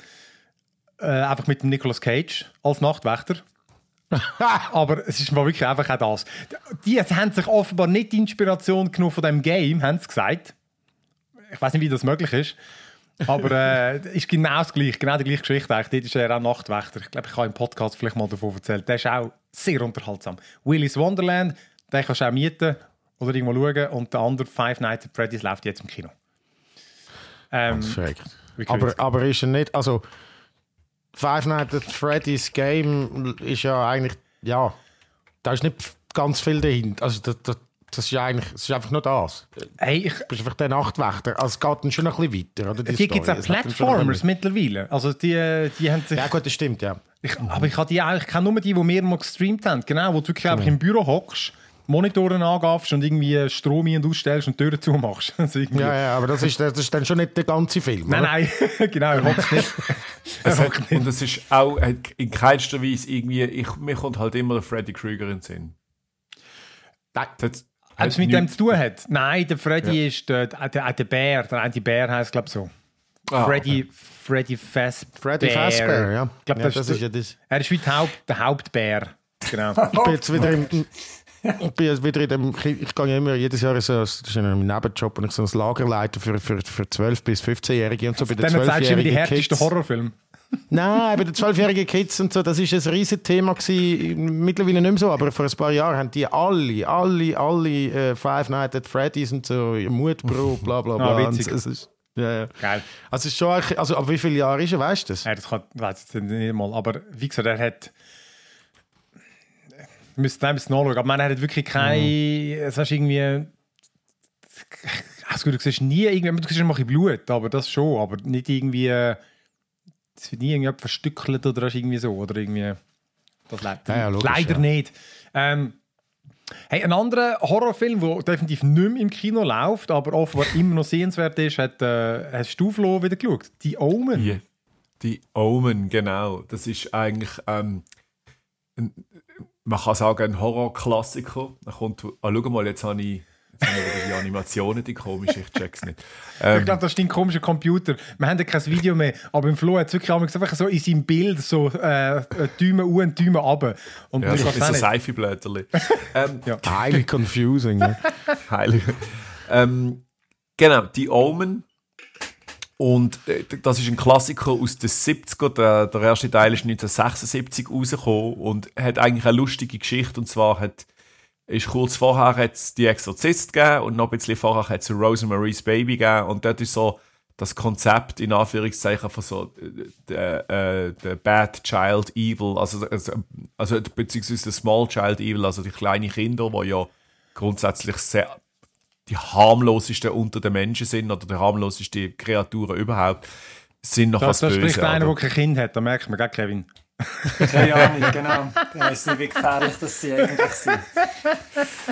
A: Äh, einfach mit dem Nicolas Cage als Nachtwächter. Aber es ist mal wirklich einfach auch das. Die haben sich offenbar nicht die Inspiration genommen von dem Game, haben sie gesagt. Ich weiß nicht, wie das möglich ist. Aber äh, ist genau das gleiche, genau die gleiche Geschichte eigentlich. Dort ist er auch Nachtwächter. Ich glaube, ich habe im Podcast vielleicht mal davon erzählt. Der ist auch sehr unterhaltsam. Willy's Wonderland, den kannst du auch mieten oder irgendwo schauen. Und der andere Five Nights at Freddy's läuft jetzt im Kino. Ähm,
F: Aber, aber ist er nicht, also Five Nights at Freddy's Game ist ja eigentlich, ja, da ist nicht ganz viel dahinter. Also das, das, das ist ja eigentlich, es ist einfach nur das.
A: hey, ich,
F: Du bist einfach der Nachtwächter. Also es geht dann schon ein bisschen weiter, oder?
A: die gibt es auch Platformers mittlerweile. Also die, die haben sich...
F: Ja gut, das stimmt, ja.
A: Ich, aber ich, habe die, ich kenne nur die, die wir mal gestreamt haben. Genau, wo du wirklich einfach im Büro hockst, Monitoren angaffst und irgendwie Strom ein- und ausstellst und Türen zumachst. Also irgendwie-
F: Ja, ja, aber das ist, das ist dann schon nicht der ganze Film.
A: Nein,
F: oder?
A: nein, genau, er hockt nicht.
B: Es hat, und es ist auch hat in keinster Weise irgendwie, ich, mir kommt halt immer der Freddy Krueger in den Sinn.
F: Nein.
B: Das hat,
A: Hat es mit dem zu tun hat? Nein, der Freddy ist der, der, der, der Bär, der eine Bär heißt glaube ich so.
B: Ah,
A: Freddy, Freddy Fazbear.
F: Freddy Fazbear, ja.
A: Ich glaube,
F: ja,
A: das,
F: das ist ja das.
A: Er ist wie der, Haupt, der Hauptbär. Genau.
F: Ich bin jetzt wieder im, ich bin wieder in dem, ich, ich gehe ja immer jedes Jahr so, das ist ein Nebenjob und ich so ein Lagerleiter für, für, für 12- bis 15-Jährige und so bei den
A: Dann zeigst du immer die
F: 12-jährigen
A: härtesten. Horrorfilme.
F: Nein, bei den 12-jährigen Kids und so, das ist ein riesiges Thema gewesen. Mittlerweile nicht mehr so, aber vor ein paar Jahren haben die alle, alle, alle äh, Five Nights at Freddy's und so, Mutprobe, bla bla bla.
A: Ah, witzig.
F: es ist, ja, ja.
A: Geil.
F: Also, es ist schon, also, ab wie viele Jahre ist er, weißt du das?
A: Ja, das kann, weiß ich jetzt nicht mal. Aber wie gesagt, er hat. Ich müsste nein, müsste nachschauen. Aber er hat wirklich kein. Es ist irgendwie. Also, du siehst nie irgendwie. Du siehst immer ein bisschen Blut, aber das schon. Aber nicht irgendwie. Es wird nie irgendwie verstückelt oder ist irgendwie so. Oder irgendwie. Das le
F: Ja, ja, logisch,
A: leider
F: ja.
A: nicht. Ähm, hey, ein anderer Horrorfilm, der definitiv nicht mehr im Kino läuft, aber offenbar immer noch sehenswert ist, hat, äh, hast du, Flo, wieder geschaut? Die Omen.
B: Die, die Omen, genau. Das ist eigentlich, ähm, ein, man kann sagen, ein Horrorklassiker. Da kommt, ah, schau mal, jetzt habe ich, ich die Animationen, die komisch, ich check's nicht.
A: Ich
B: Ähm,
A: glaube, das ist dein komischer Computer. Wir haben ja kein Video mehr, aber im Flo hat es wirklich einfach so in seinem Bild so äh, Däumen U und Däumen runter. Und
B: ja,
A: ich
B: so ein. Seife-Blätterli. ähm,
F: Highly confusing. Ja.
B: Heilig. Ähm, genau, die Omen. Und äh, das ist ein Klassiker aus den 70er. Der, der erste Teil ist 1976 rausgekommen und hat eigentlich eine lustige Geschichte. Und zwar hat, ist kurz vorher hat's die Exorzist gegeben und noch ein bisschen vorher hat es Rosemary's Baby gegeben. Und dort ist so das Konzept in Anführungszeichen von so äh, der äh, der Bad Child Evil, also, also, also beziehungsweise der Small Child Evil, also die kleinen Kinder, die ja grundsätzlich sehr die harmlosesten unter den Menschen sind oder die harmlosesten Kreaturen überhaupt, sind noch
A: Das,
B: als
A: das spricht
B: böse.
A: einer, der kein Kind hat, da merkt man, gell, Kevin?
D: Ja, nicht, genau. Ich weiss nicht, wie gefährlich das sie eigentlich sind.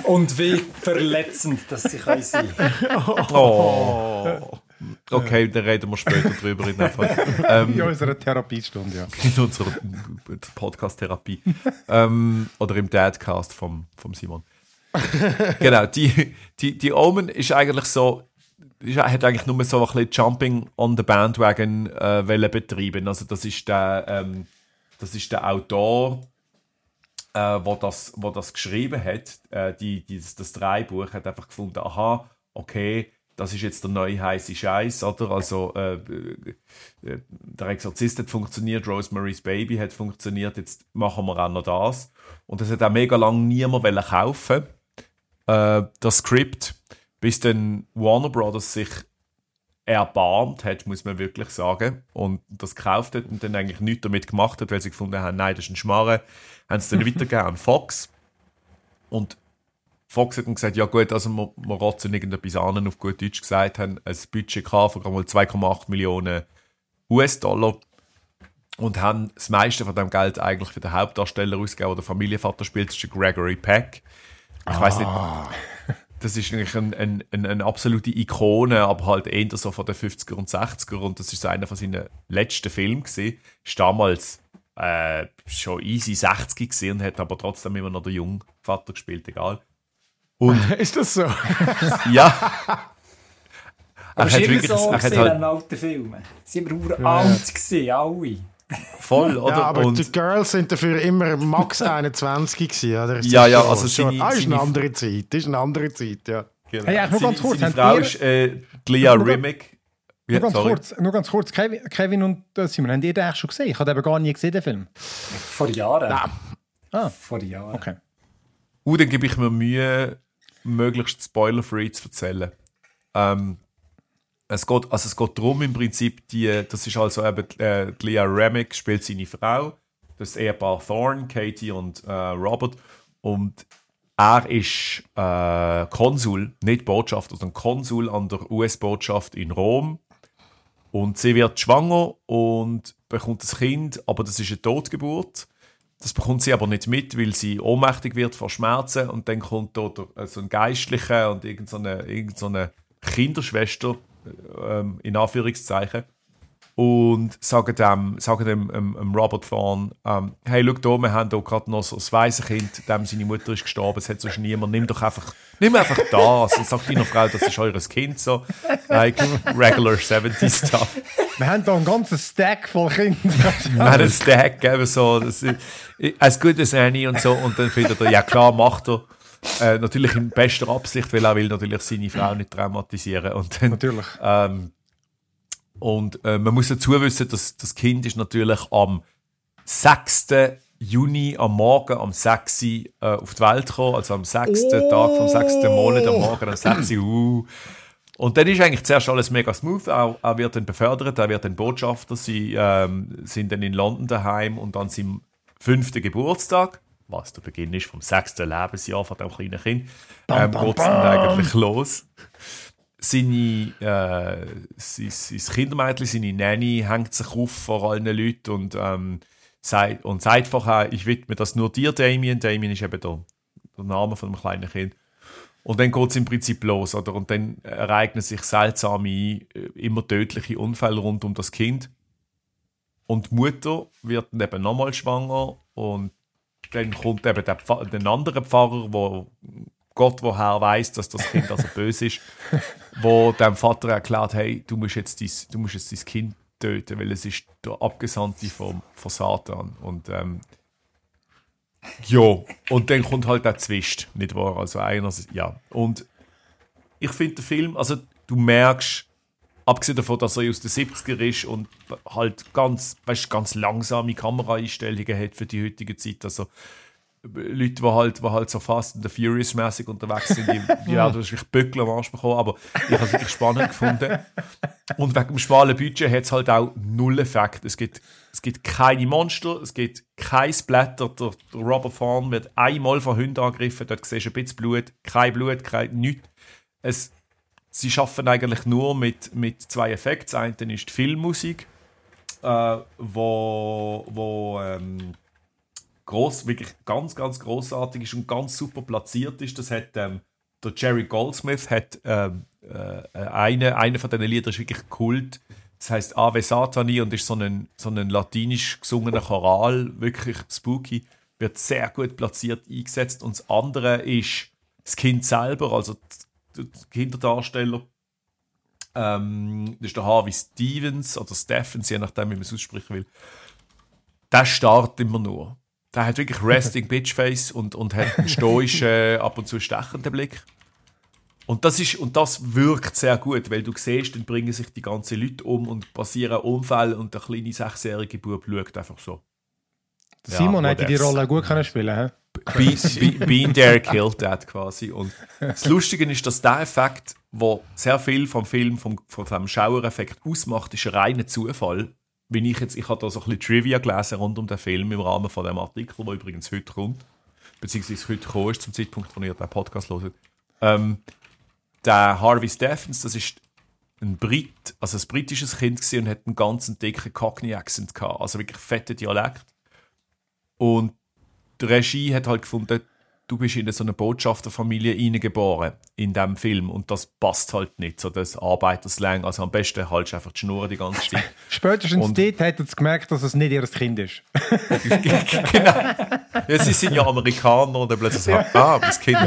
D: Und wie verletzend das sie können sein
B: Oh. Okay, dann reden wir später drüber in, ähm,
A: In unserer Therapiestunde, ja.
B: in unserer Podcast-Therapie. ähm, oder im Dadcast vom, vom Simon. genau, die, die, die Omen ist eigentlich so, ist, hat eigentlich nur so ein bisschen Jumping on the Bandwagon äh, betreiben. Also das ist der, ähm, das ist der Autor, äh, wo, das, wo das geschrieben hat, äh, die, die, das, Dreibuch, hat einfach gefunden, aha, okay, das ist jetzt der neue heiße Scheiß, oder? Also äh, äh, der Exorzist hat funktioniert, Rosemary's Baby hat funktioniert, jetzt machen wir auch noch das. Und das hat auch mega lange niemand kaufen, äh, das Skript, bis dann Warner Brothers sich erbarmt hat, muss man wirklich sagen, und das gekauft hat und dann eigentlich nichts damit gemacht hat, weil sie gefunden haben, nein, das ist ein Schmarre, haben sie dann weitergegeben an Fox. Und Fox hat dann gesagt, ja gut, also wir, wir rotzen irgendetwas an, auf gut Deutsch gesagt, haben ein Budget gehabt von gerade mal 2,8 Millionen US-Dollar und haben das meiste von dem Geld eigentlich für den Hauptdarsteller ausgegeben, der Familienvater spielt, das ist Gregory Peck. Ich weiß nicht, das ist eigentlich ein, ein, ein, eine absolute Ikone, aber halt eher so von den 50er und 60er und das ist so einer von seinen letzten Filmen gewesen. Ist damals äh, schon easy 60 gewesen und hat aber trotzdem immer noch den jungen Vater gespielt, egal. Und
F: Ist das so?
B: ja.
D: Aber
B: er
D: es
B: hat wirklich,
D: so
B: er hat
D: gesehen
B: halt
D: an alten Filmen. Sie waren uralt, gewesen, alle.
B: Voll, oder?
F: Ja, aber
B: und
F: die Girls sind dafür immer max 21 gewesen, oder? Ist
B: Ja,
F: das
B: ja, also
F: schon-
B: seine-
F: ah, ist eine andere Zeit, ist eine andere Zeit, ja.
B: genau.
A: Hey, eigentlich nur ganz kurz,
B: Seine Frau
A: ihr-
B: ist äh,
A: Nur-
B: Rimmick. Ja,
A: Nur ganz,
B: sorry.
A: kurz, nur ganz kurz, Kevin, Kevin und äh, Simon, habt ihr den eigentlich schon gesehen? Ich habe den aber gar nie gesehen, den Film.
D: Vor Jahren.
A: Ah.
D: Vor Jahren.
A: Okay.
B: Uh, dann gebe ich mir Mühe, möglichst spoiler-free zu erzählen. Ähm, es geht, also es geht darum im Prinzip, die, das ist also eben äh, Lea Remick spielt seine Frau, das Ehepaar Thorne, Katie und äh, Robert. Und er ist äh, Konsul, nicht Botschafter, sondern Konsul an der US-Botschaft in Rom. Und sie wird schwanger und bekommt ein Kind, aber das ist eine Totgeburt. Das bekommt sie aber nicht mit, weil sie ohnmächtig wird vor Schmerzen. Und dann kommt dort äh, so ein Geistlicher und irgendeine so Kinderschwester, ähm, in Anführungszeichen, und sagen dem, sagen dem ähm, ähm, Robert Thorne, ähm, hey, schau da, wir haben hier gerade noch so ein Waisenkind, dem seine Mutter ist gestorben, es hat sonst niemand, nimm doch einfach, nimm einfach das. Und sagt deiner Frau, das ist eures Kind, so, like regular 70s Stuff.
A: Wir haben da einen ganzen Stack voll Kinder.
B: Wir haben einen Stack gegeben, so, das ist, as good as any und so, und dann findet er, ja klar, macht er. Äh, natürlich in bester Absicht, weil er will natürlich seine Frau nicht traumatisieren. Und dann,
A: Natürlich.
B: ähm, und äh, man muss dazu wissen, dass das Kind ist natürlich am 6. Juni am Morgen am 6. Äh, auf die Welt gekommen, also am 6. Tag vom 6. Monat am Morgen am 6. Uh. Und dann ist eigentlich zuerst alles mega smooth. Er, er wird dann befördert, er wird dann Botschafter. Sie ähm, sind dann in London daheim und an seinem fünften Geburtstag, was der Beginn ist vom sechsten Lebensjahr von dem kleinen Kind, ähm, geht es dann eigentlich los seine, äh, sein, sein Kindermädchen, seine Nanny, hängt sich auf vor allen Leuten und, ähm, sagt, und sagt vorher, ich widme das nur dir, Damien. Damien ist eben der, der Name von einem kleinen Kind. Und dann geht es im Prinzip los, oder? Und dann ereignen sich seltsame, äh, immer tödliche Unfälle rund um das Kind. Und die Mutter wird dann eben nochmal schwanger und dann kommt eben der, der andere Pfarrer, wo Gott woher weiß, dass das Kind also böse ist, wo dem Vater erklärt, hey, du musst jetzt dein, du musst jetzt dein Kind töten, weil es ist der Abgesandte vom, von Satan. Und ähm, ja, und dann kommt halt der Zwist, nicht wahr? Also einerseits, ja. Und ich finde den Film, also du merkst, abgesehen davon, dass er aus den 70er ist und halt ganz, weißt, ganz langsame Kameraeinstellungen hat für die heutige Zeit, also Leute, die halt, die halt so Fast and the Furious mäßig unterwegs sind, die, die werden wahrscheinlich Böckel am Arsch bekommen, aber ich habe es wirklich spannend gefunden. Und wegen dem schmalen Budget hat es halt auch null Effekt. Es gibt, es gibt keine Monster, es gibt kein Splatter. Der, der Robert Thorne wird einmal von Hunden angegriffen, dort siehst du ein bisschen Blut, kein Blut, kein, nichts. Es, sie schaffen eigentlich nur mit, mit zwei Effekten. Das eine ist die Filmmusik, äh, wo, wo ähm, gross, wirklich ganz, ganz großartig ist und ganz super platziert ist. Das hat ähm, der Jerry Goldsmith hat ähm, äh, eine, eine von diesen Liedern ist wirklich Kult. Das heißt Ave Satani und ist so ein, so ein latinisch gesungener Choral, wirklich spooky, wird sehr gut platziert eingesetzt. Und das andere ist das Kind selber, also Kinderdarsteller. Ähm, das ist der Harvey Stevens oder Stephens, je nachdem, wie man es aussprechen will. Der starrt immer nur. Der hat wirklich Resting Bitch Face und, und hat einen stoischen, ab und zu stechenden Blick. Und das, ist, und das wirkt sehr gut, weil du siehst, dann bringen sich die ganzen Leute um und passieren Unfälle und der kleine sechsjährige Bub schaut einfach so.
A: Simon
B: Ja,
A: hätte die. Rolle gut können spielen können.
B: Be, be, been there, killed that quasi. Und das Lustige ist, dass der Effekt, wo sehr viel vom Film, vom, von dem Schauereffekt ausmacht, ist ein reiner Zufall. Wenn ich jetzt, ich habe da so ein bisschen Trivia gelesen rund um den Film im Rahmen von dem Artikel, der übrigens heute kommt, beziehungsweise heute gekommen ist, zum Zeitpunkt, wo ihr den Podcast hört. Ähm, der Harvey Stephens, das ist ein Brit, also ein britisches Kind gewesen und hat einen ganz dicken Cockney-Accent gehabt, also wirklich fetten Dialekt. Und die Regie hat halt gefunden, du bist in so eine Botschafterfamilie reingeboren in diesem Film und das passt halt nicht, so das Arbeiterslang. Also am besten haltst du einfach die Schnur die ganze Zeit.
A: Spätestens
B: Und-
A: dort hat er gemerkt, dass es nicht ihr Kind ist.
B: genau. Ja, sie sind ja Amerikaner und dann plötzlich so, ah, das Kind.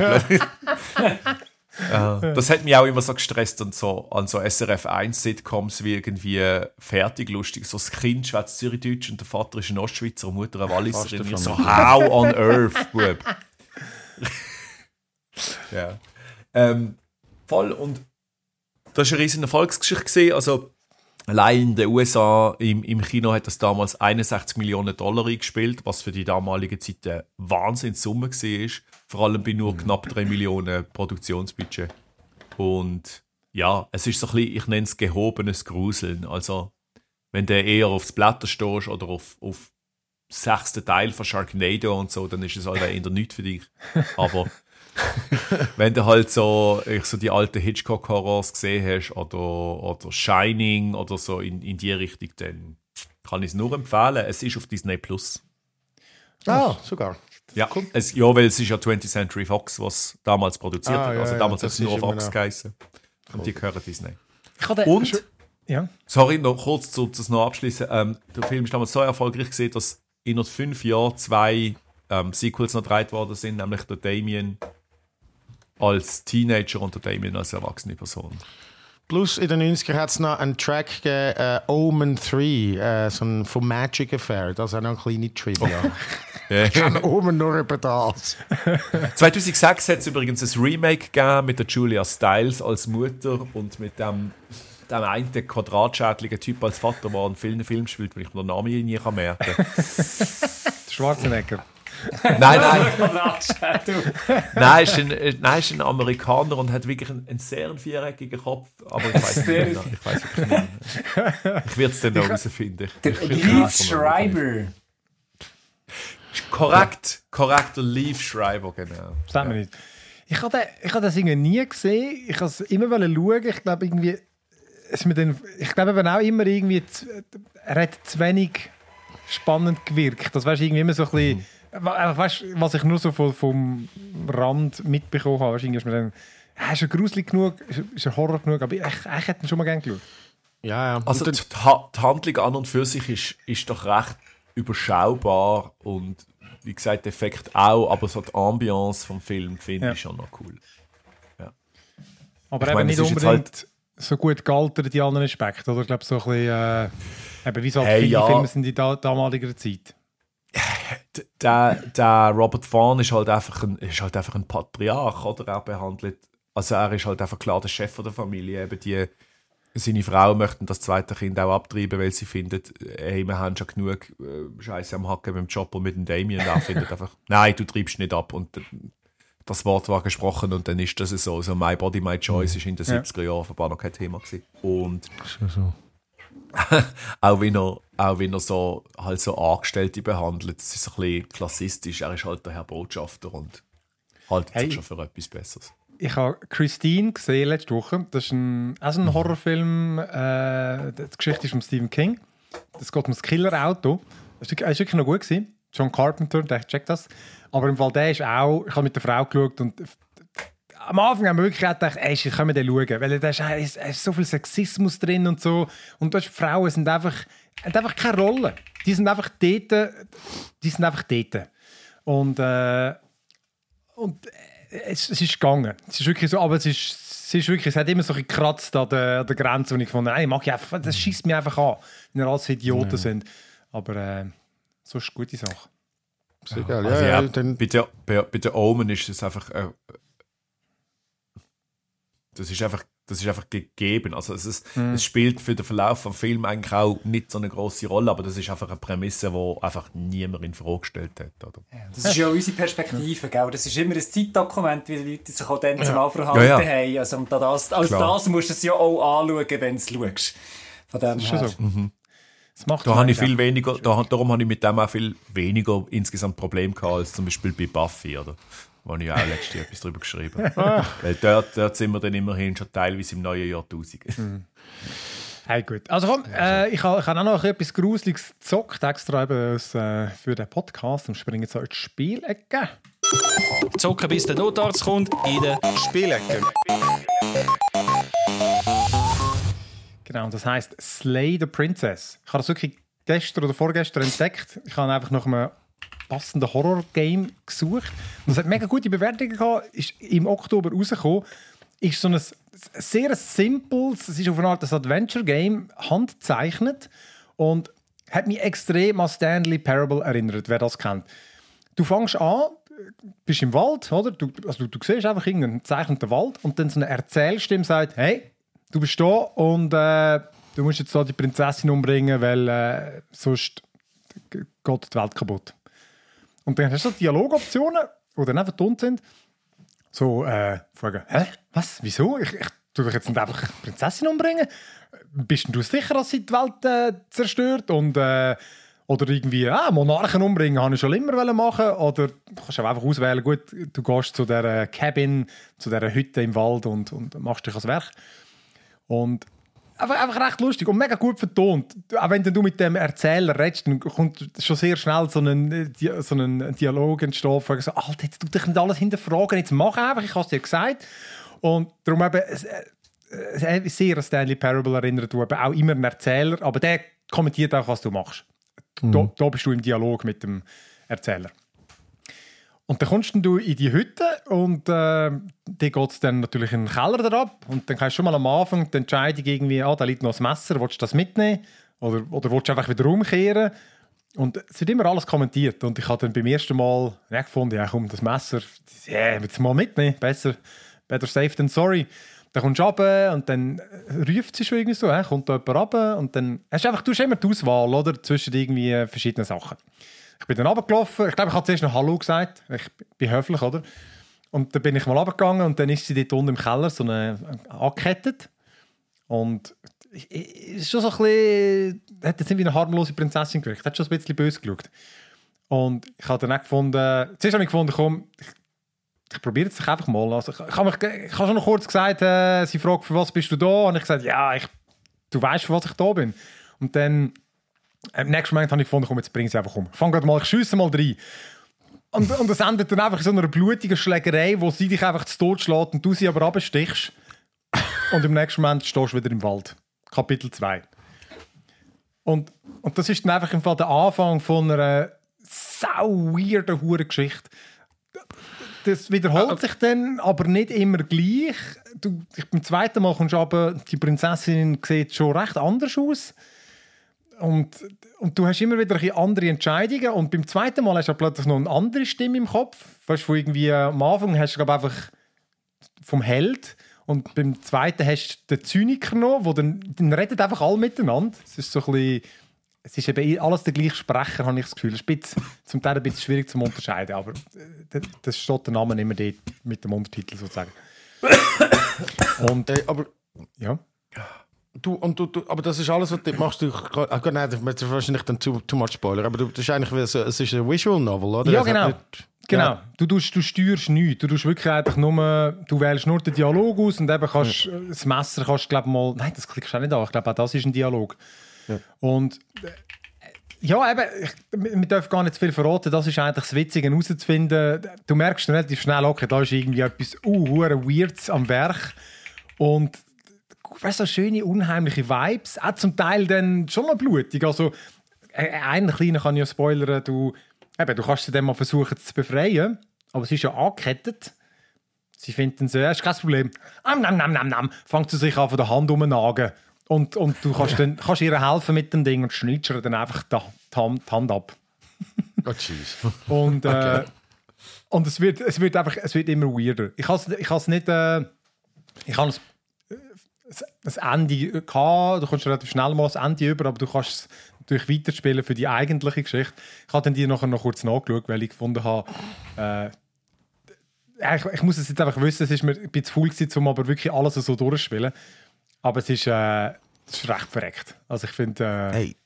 B: Das hat mich auch immer so gestresst an so, an so SRF 1 Sitcoms wie irgendwie fertig lustig. So das Kind schwätzt Zürichdeutsch und der Vater ist ein Ostschweizer und Mutter eine Walliserin. Ich So, how on earth, Bub? ja. Ähm, voll und das war eine riesen Erfolgsgeschichte. Also allein in den USA im, im Kino hat das damals 61 Millionen Dollar eingespielt, was für die damalige Zeit eine Wahnsinnssumme war. Vor allem bei nur knapp 3 Millionen Produktionsbudget. Und ja, es ist so ein bisschen, ich nenne es gehobenes Gruseln. Also, wenn du eher aufs Blätter stehst oder auf, auf sechsten Teil von Sharknado und so, dann ist es halt eher nichts für dich. Aber wenn du halt so, ich so die alten Hitchcock-Horrors gesehen hast oder, oder Shining oder so in, in die Richtung, dann kann ich es nur empfehlen. Es ist auf Disney Plus.
F: Ah, sogar.
B: Ja, es, ja, weil es ist ja 20th Century Fox, was damals produziert
F: Ah,
B: hat.
F: ja,
B: Also
F: ja,
B: damals
F: das
B: hat es nur Fox geheißen. Und die gehören Disney.
A: Ich habe
B: Und-
A: Ja.
B: Sorry, noch kurz, um das noch abschließen. Ähm, der Film ist damals so erfolgreich gesehen, dass innerhalb fünf Jahren zwei ähm, Sequels noch gedreht worden sind, nämlich der Damien als Teenager und der Damien als erwachsene Person.
F: Plus in den 90ern hat es noch einen Track gegeben, äh, Omen 3, äh, so ein vom Magic Affair. Das ist auch noch eine kleine Trivia.
B: Ja.
F: Omen nur über das.
B: 2006 hat es übrigens ein Remake gegeben mit der Julia Stiles als Mutter und mit dem, dem einen quadratschädligen Typ als Vater, der in vielen Filmen spielt, weil ich mir den Namen nie kann merken kann.
A: Schwarzenegger.
B: nein, nein, nein, ist ein, äh, nein, ist ein Amerikaner und hat wirklich einen, einen sehr viereckigen Kopf, aber ich weiß nicht mehr. Ich weiß wirklich nicht mehr. Ich werde es dann noch herausfinden.
D: Der Leaf Schreiber.
B: Korrekt, korrekt, der Leaf Schreiber, genau.
A: Sagt mir nicht. Ich habe habe das irgendwie nie gesehen. Ich wollte es immer wollen schauen. Ich glaube, irgendwie. Es ist mir dann, ich glaube eben auch immer irgendwie. Zu, er hat zu wenig spannend gewirkt. Das weißt irgendwie immer so ein bisschen. Wa- Weißt, was ich nur so vom, vom Rand mitbekommen habe, irgendwie ist mir dann, ja, ist er gruselig genug, ist er, ist er Horror genug, aber ich, ich hätte ihn schon mal gerne geschaut.
F: Ja, ja.
B: Also die, die Handlung an und für sich ist, ist doch recht überschaubar und wie gesagt, der Effekt auch, aber so die Ambiance vom Film finde
A: Ja.
B: ich schon noch cool.
A: Aber
B: Ich
A: eben
B: meine,
A: nicht unbedingt so gut gealtert, die anderen Aspekte. Oder ich glaube, so ein bisschen, äh, eben wie so
B: Hey,
A: viele
B: ja.
A: Filme sind in da, damaliger Zeit.
B: Der, der Robert Vaughn ist halt einfach ein, ist halt einfach ein Patriarch, oder? Er behandelt, also er ist halt einfach klar der Chef der Familie. Eben die, seine Frau möchten das zweite Kind auch abtreiben, weil sie findet, hey, wir haben schon genug äh, Scheiße am Hacken mit dem Job und mit dem Damien. Und er findet einfach, nein, du treibst nicht ab. Und das Wort war gesprochen und dann ist das so. So My Body, My Choice ist in den
A: Ja.
B: 70er Jahren offenbar noch kein Thema gewesen. Und
F: so.
B: auch wenn er, auch wenn er so, halt so Angestellte behandelt, das ist ein bisschen klassistisch. Er ist halt der Herr Botschafter und haltet
A: Hey.
B: sich schon für etwas Besseres.
A: Ich habe Christine gesehen letzte Woche. Das ist ein, auch so ein Horrorfilm. Äh, die Geschichte ist von Stephen King. Das geht um das Killerauto. Das ist wirklich noch gut gewesen. John Carpenter, der checkt das. Aber im Fall der ist auch. Ich habe mit der Frau geschaut und am Anfang haben wir wirklich gedacht, ey, shit, können wir den schauen? Weil da ist, ist, ist so viel Sexismus drin und so. Und du hast Frauen sind einfach, haben einfach keine Rolle. Die sind einfach dort. Die sind einfach dort. Und, äh, und es, es ist gegangen. Es ist wirklich so, aber es ist, es ist wirklich, es hat immer so ein gekratzt an der, an der Grenze, wo ich gefunden habe, nein, mag ich einfach, das schießt mich einfach an, wenn wir alles Idioten sind. Aber äh, so ist eine gute Sache.
F: Ist egal.
B: Also
F: ja,
B: ja,
F: ja, dann,
B: bei, der, bei, bei der Omen ist es einfach. Äh, das ist einfach. Das ist einfach gegeben. Also es, ist, es spielt für den Verlauf vom Film eigentlich auch nicht so eine große Rolle, aber das ist einfach eine Prämisse, die einfach niemand in Frage gestellt hat. Oder?
D: Das ist ja unsere Perspektive, gell? Das ist immer ein Zeitdokument, wie die Leute sich auch dann zumal verhalten
B: Ja, ja.
D: haben. Also, und das, als
B: Klar.
D: das musst du es ja auch anschauen, wenn du es schaust. Von dem
A: Das ist schon
D: her.
A: so. Das macht
B: Da habe ich
A: ja.
B: viel weniger, da, darum habe ich mit dem auch viel weniger insgesamt Problem gehabt, als zum Beispiel bei Buffy, oder? Wo ich auch letztes Jahr etwas drüber geschrieben habe. Weil dort, dort sind wir dann immerhin schon teilweise im neuen Jahrtausend.
A: Hey, gut. Also komm, äh, ich habe ich hab auch noch etwas Gruseliges gezockt, extra eben aus, äh, für den Podcast und springe jetzt auch ins Spielecke.
H: Zocken bis der Notarzt kommt in der
I: Spielecke.
A: Genau, das heisst Slay the Princess. Ich habe das wirklich gestern oder vorgestern entdeckt. Ich habe einfach nach einem passenden Horror-Game gesucht. Und es hat mega gute Bewertungen gehabt, ist im Oktober rausgekommen. Ist so ein sehr simples, es ist auf eine Art ein Adventure-Game, handzeichnet und hat mich extrem an Stanley Parable erinnert, wer das kennt. Du fängst an, bist im Wald, oder? Du, also du, du siehst einfach irgendeinen gezeichneten Wald und dann so eine Erzählstimme sagt, hey, du bist da und äh, du musst jetzt da die Prinzessin umbringen, weil äh, sonst geht die Welt kaputt. Und dann hast du so Dialogoptionen, die dann einfach dumm sind. So, äh, fragen, hä? Was? Wieso? Ich, ich tu doch jetzt nicht einfach Prinzessin umbringen? Bist du sicher, dass sie die Welt äh, zerstört? Und, äh, oder irgendwie, ah, Monarchen umbringen, habe ich schon immer machen. Oder du kannst auch einfach auswählen, gut, du gehst zu dieser Cabin, zu dieser Hütte im Wald und, und machst dich ans Werk. Und einfach, einfach recht lustig und mega gut vertont. Auch wenn du mit dem Erzähler redest, dann kommt schon sehr schnell so ein, äh, so ein Dialog entstehen, wo ich so, Alter, jetzt tu dich nicht alles hinterfragen, jetzt mach einfach, ich habe es dir gesagt. Und darum eben, äh, sehr an Stanley Parable erinnert, du eben auch immer ein Erzähler, aber der kommentiert auch, was du machst. Da, da bist du im Dialog mit dem Erzähler. Und dann kommst du in die Hütte und äh, dann geht es dann natürlich in den Keller ab. Und dann kannst du schon mal am Anfang die Entscheidung irgendwie, ah, da liegt noch das Messer, willst du das mitnehmen? Oder, oder willst du einfach wieder umkehren? Und es wird immer alles kommentiert. Und ich habe dann beim ersten Mal ja, gefunden, ja komm, das Messer, ja, jetzt mal mitnehmen, besser, better safe than sorry. Dann kommst du runter und dann ruft sie schon irgendwie so, ja, kommt da jemand runter und dann hast du einfach, du hast immer die Auswahl, oder, zwischen irgendwie verschiedenen Sachen. Ich bin dann runtergelaufen. Ich glaube, ich habe zuerst noch Hallo gesagt. Ich bin höflich, oder? Und dann bin ich mal runtergegangen und dann ist sie dort unten im Keller so eine, angekettet. Und ist schon so ein bisschen... Hat jetzt wie eine harmlose Prinzessin gewirkt. Hat schon ein bisschen böse geschaut. Und ich habe dann auch gefunden... Zuerst habe ich gefunden, komm, ich, ich probiere es einfach mal. Also ich, ich habe mich, ich habe schon noch kurz gesagt, äh, sie fragt, für was bist du da? Und ich gesagt, ja, ich, du weißt, für was ich da bin. Und dann... Im nächsten Moment habe ich gefunden, komm, jetzt bring sie einfach um. Fang gerade mal, ich schiesse mal rein. Und, und das endet dann einfach in so einer blutigen Schlägerei, wo sie dich einfach zu Tod schlägt und du sie aber abstichst. Und im nächsten Moment stehst du wieder im Wald. Kapitel 2. Und, und das ist dann einfach im Fall der Anfang von einer sau weirden Hure-Geschichte. Das wiederholt sich dann, aber nicht immer gleich. Du, beim zweiten Mal kommst du aber, die Prinzessin sieht schon recht anders aus. Und, und du hast immer wieder ein andere Entscheidungen. Und beim zweiten Mal hast du plötzlich noch eine andere Stimme im Kopf. Weißt du, irgendwie am Anfang hast du glaub, einfach vom Held. Und beim zweiten hast du den Zyniker noch, wo dann, dann redet einfach alle miteinander. Es ist so ein bisschen, es ist eben eh alles der gleiche Sprecher, habe ich das Gefühl. Es ist ein bisschen, zum Teil ein bisschen schwierig zu unterscheiden, aber äh, das steht der Name immer dort mit dem Untertitel sozusagen. Und
F: Äh, aber
A: ja.
F: Du, und du, du, aber das ist alles, was du machst. Du, ah, gut, nein, das ist wahrscheinlich dann too, too much Spoiler. Aber du, das ist eigentlich so, es ist ein Visual Novel, oder?
A: Ja, genau.
F: nicht-
A: Genau.
F: Ja.
A: Du, tust, du steuerst nichts. Du tust wirklich einfach nur, du wählst nur den Dialog aus und eben kannst äh, das Messer kannst glaube mal, nein, das klickst du auch nicht an. Ich glaube auch das ist ein Dialog. Und äh, ja, eben, ich, wir dürfen gar nicht zu viel verraten. Das ist eigentlich das Witzige herauszufinden. Du merkst relativ schnell, okay, da ist irgendwie etwas uh, Weirds am Werk. Und weißt so schöne, unheimliche Vibes. Auch zum Teil dann schon noch blutig. Also, äh, einen kleinen kann ich ja spoilern. Du, eben, du kannst sie dann mal versuchen zu befreien, aber sie ist ja angekettet. Sie finden sie, das ist kein Problem. Am, nam, nam, nam, nam. Fängt sie sich an von der Hand umzunagen. Und, und du kannst, dann, kannst ihr helfen mit dem Ding und schneidest ihr dann einfach die, die, Hand, die Hand ab.
F: Oh, jeez.
A: Und, äh,
F: Okay.
A: und es, wird, es, wird einfach, es wird immer weirder. Ich habe es ich has nicht. Äh, ich habe das Ende gehabt. Du kommst relativ schnell mal das Ende über, aber du kannst es natürlich weiterspielen für die eigentliche Geschichte. Ich habe dann die nachher noch kurz nachgeschaut, weil ich gefunden habe, äh, ich, ich muss es jetzt einfach wissen, es ist mir ein bisschen faul gewesen, um aber wirklich alles so durchzuspielen. Aber es ist, äh, es ist recht verreckt. Also ich finde, äh,
F: Hey,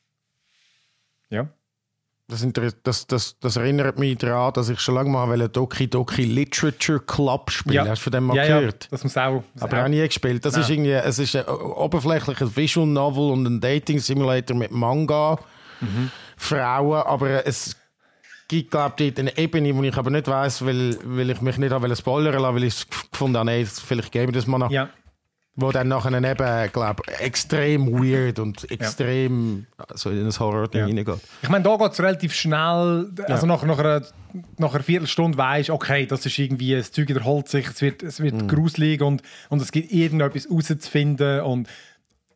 A: ja.
F: Das, das, das, das erinnert mich daran, dass ich schon lange mal einen Doki Doki Literature Club spielen
A: Ja.
F: Hast du von dem mal
A: ja, ja,
F: gehört?
A: das muss auch. Das
F: Aber auch nie gespielt. Das
A: Nein.
F: ist irgendwie, es ist ein oberflächliches Visual Novel und ein Dating Simulator mit Manga.
A: Mhm.
F: Frauen, aber es gibt, glaube ich, eine Ebene, die ich aber nicht weiß, weil, weil ich mich nicht habe spoilern lassen, weil ich es gefunden habe, nee, vielleicht gebe ich das mal nach.
A: ja.
F: Wo dann nachher eben, glaube extrem weird und extrem so in ein Horror-Ding
A: Ja.
F: reingeht.
A: Ich meine, da geht es relativ schnell. Also nach, nach, einer, nach einer Viertelstunde weisst okay, das ist irgendwie, das Zeug wiederholt sich, es wird, es wird gruselig und, und es gibt irgendetwas rauszufinden. Und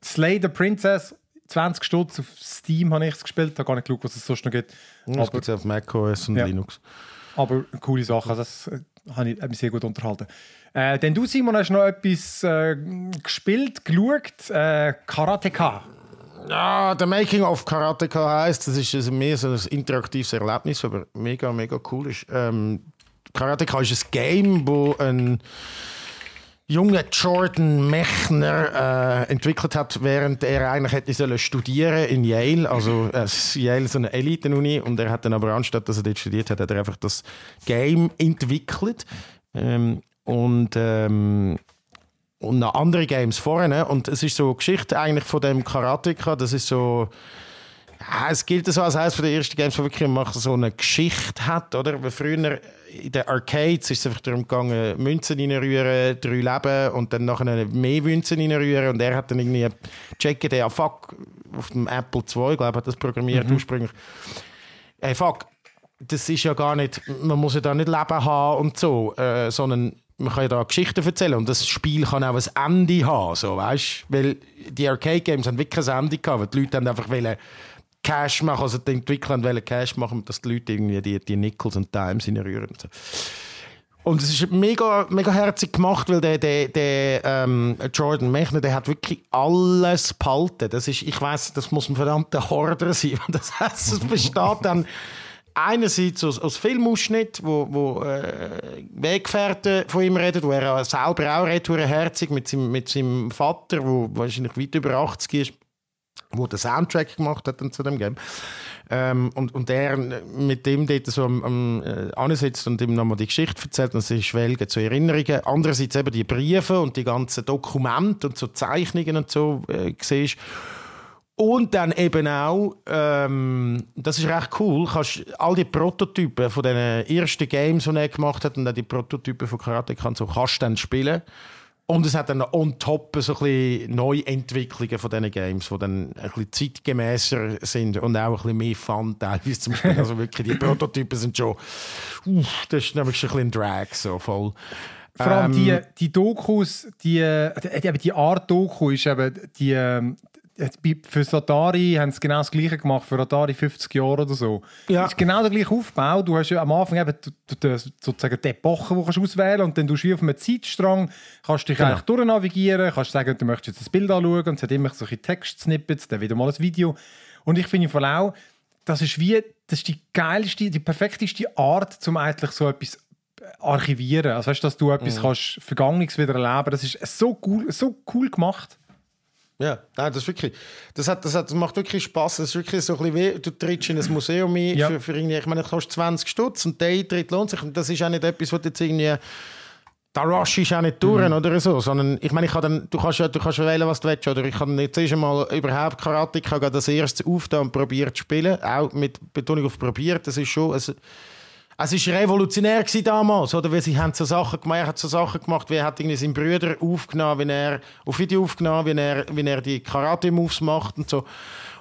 A: Slay the Princess, 20 Stutz auf Steam habe ich es gespielt, habe gar nicht geschaut, was es sonst noch gibt.
F: Das
A: Aber,
F: gibt es auf macOS und
A: Ja.
F: Linux.
A: aber eine coole Sache, also das äh, habe ich, hat mich sehr gut unterhalten. Äh, denn du, Simon, hast noch etwas äh, gespielt, geschaut, äh, Karateka.
F: Ja, der Making of Karateka heisst, das ist mehr so ein interaktives Erlebnis, aber mega, mega cool ist. Ähm, Karateka ist ein Game, wo ein junger Jordan Mechner äh, entwickelt hat, während er eigentlich hätte sollen studieren in Yale. Also äh, Yale ist eine Elite-Uni und er hat dann aber anstatt, dass er dort studiert hat, hat er einfach das Game entwickelt. Ähm, und ähm, und noch andere Games vorne. Und es ist so eine Geschichte eigentlich von dem Karateka, das ist so... Es gilt so als eines der ersten Games, wo wirklich man so eine Geschichte hat, oder? Weil früher in den Arcades ist es einfach darum gegangen, Münzen reinrühren, drei Leben und dann nachher mehr Münzen reinrühren und er hat dann irgendwie gecheckt, ja fuck, auf dem Apple II, glaube ich, hat das programmiert ursprünglich. Hey fuck, das ist ja gar nicht, man muss ja da nicht Leben haben und so, äh, sondern man kann ja da Geschichten erzählen und das Spiel kann auch ein Ende haben, so, weißt Weil die Arcade-Games haben wirklich ein Ende gehabt, weil die Leute haben einfach wollen Cash machen, also die Entwickler wollen Cash machen, dass die Leute irgendwie die, die Nickels und Dimes reinrühren und so. Und es ist mega, mega herzig gemacht, weil der, der, der ähm, Jordan Mechner, der hat wirklich alles behalten. Das ist, ich weiß, das muss ein verdammter Horder sein. Das heißt, es besteht dann einerseits aus, aus Filmausschnitt, wo, wo äh, Weggefährten von ihm reden, wo er selber auch redet, er herzig mit seinem, mit seinem Vater, wo wahrscheinlich weit über 80 ist, wo der Soundtrack gemacht hat zu dem Game. Ähm, und, und er mit dem dort so am, am äh, ansitzt und ihm nochmal die Geschichte erzählt und sie schwelgen zu Erinnerungen. Andererseits eben die Briefe und die ganzen Dokumente und so Zeichnungen und so äh, siehst. Und dann eben auch, ähm, das ist recht cool, kannst all die Prototypen von den ersten Games, die er gemacht hat, und auch die Prototypen von Karate kann so kannst du dann spielen. Und es hat dann on top so ein bisschen Neuentwicklungen von diesen Games, die dann ein bisschen zeitgemäßer sind und auch ein bisschen mehr Fun teilweise zum Spielen. Also wirklich, die Prototypen sind schon, uff, das ist nämlich schon ein bisschen ein Drag, so voll.
A: Vor allem
F: Ähm,
A: die, die Dokus, die, die, die, die Art Doku ist eben die. Für Atari haben sie genau das Gleiche gemacht, für Atari 50 Jahre oder so.
F: Ja.
A: Es ist genau der gleiche Aufbau. Du hast ja am Anfang eben du, du, sozusagen die Epoche, die kannst du auswählen und dann du wie auf einem Zeitstrang kannst dich
F: Genau.
A: eigentlich durchnavigieren, kannst sagen, du möchtest jetzt das Bild anschauen und es hat immer solche Text-Snippets, dann wieder mal ein Video. Und ich finde vor allem, das ist wie, das ist die geilste, die perfekteste Art, um eigentlich so etwas archivieren. Also weißt, du, dass du
F: Mhm.
A: etwas kannst Vergangenes wieder erleben. Das ist so cool, so cool gemacht.
F: Ja, nein, das ist wirklich, das, hat, das, hat, das macht wirklich Spaß. Das ist wirklich so ein bisschen wie, du trittst in ein Museum ein
A: Ja.
F: für, für irgendwie, ich meine, das kostet 20 Stutz und der Eintritt lohnt sich. Und das ist auch nicht etwas, was du jetzt irgendwie, da rush ist auch nicht durch oder so, sondern ich meine, ich kann dann, du kannst ja, du kannst wählen, was du willst, oder ich kann jetzt erst einmal überhaupt Karate, ich habe das erste aufgetan und probiert zu spielen, auch mit Betonung auf probiert, das ist schon, es, es ist revolutionär damals, oder? Weil sie haben so Sachen gemacht, er hat so Sachen gemacht, wie er hat irgendwie seinen Brüder aufgenommen, wenn er auf Video aufgenommen, wie er, wie er die Karate-Moves macht und so.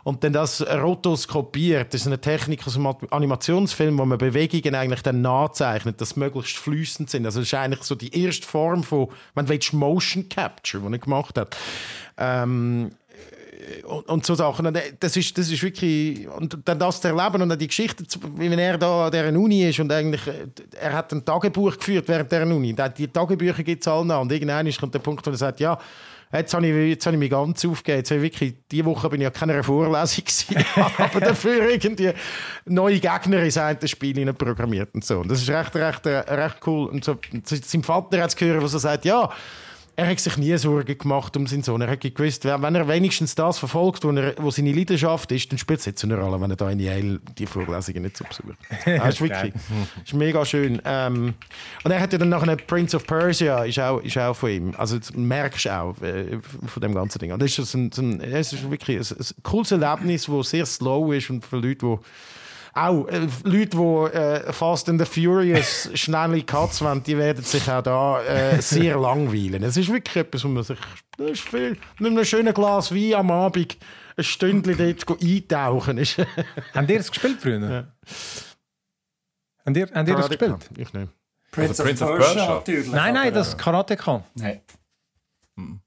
F: Und dann das rotoskopiert. Das ist eine Technik aus einem Animationsfilm, wo man Bewegungen eigentlich dann nachzeichnet, dass sie möglichst fließend sind. Also das ist eigentlich so die erste Form von, willst, Motion Capture, die er gemacht hat. Ähm, und, und so Sachen. Und das ist, das ist wirklich, und dann das zu erleben und dann die Geschichte, wie wenn er da an dieser Uni ist und eigentlich, äh, er hat ein Tagebuch geführt während der Uni. Die Tagebücher gibt es alle noch. Und irgendwann kommt der Punkt, wo er sagt, ja, Jetzt habe, ich, jetzt habe ich mich ganz aufgegeben. Jetzt habe ich wirklich, diese Woche bin ich ja keiner Vorlesung gewesen, aber dafür irgendwie neue Gegner in sein Spiel programmiert und so. Und das ist recht, recht, äh, recht cool. Und so, sein Vater hat es gehört, was er sagt, ja, er hat sich nie Sorgen gemacht um seinen Sohn. Er hat gewusst, wenn wenn er wenigstens das verfolgt, wo, er, wo seine Leidenschaft ist, dann spielt es jetzt eine Rolle, wenn er da in Yale die Vorlesungen nicht so besucht. Das ist wirklich das ist mega schön. Ähm, und er hat ja dann nachher Prince of Persia, ist auch, ist auch von ihm. Also das merkst du auch äh, von dem ganzen Ding. Und das ist, ein, ein, es ist wirklich ein, ein cooles Erlebnis, das sehr slow ist und für Leute, die auch äh, Leute, die äh, Fast and the Furious schnelle Cuts wollen, die werden sich auch da äh, sehr langweilen. Es ist wirklich etwas, wo man sich das ist viel, mit einem schönen Glas Wein am Abend ein Stündchen dort go eintauchen ist.
A: Habt ihr es gespielt früher? Habt ihr, habt ihr das gespielt?
F: Ich nicht.
D: Prince,
B: Prince
D: of
B: of
D: Persia.
A: Nein, nein, das Karateka.
D: Nein.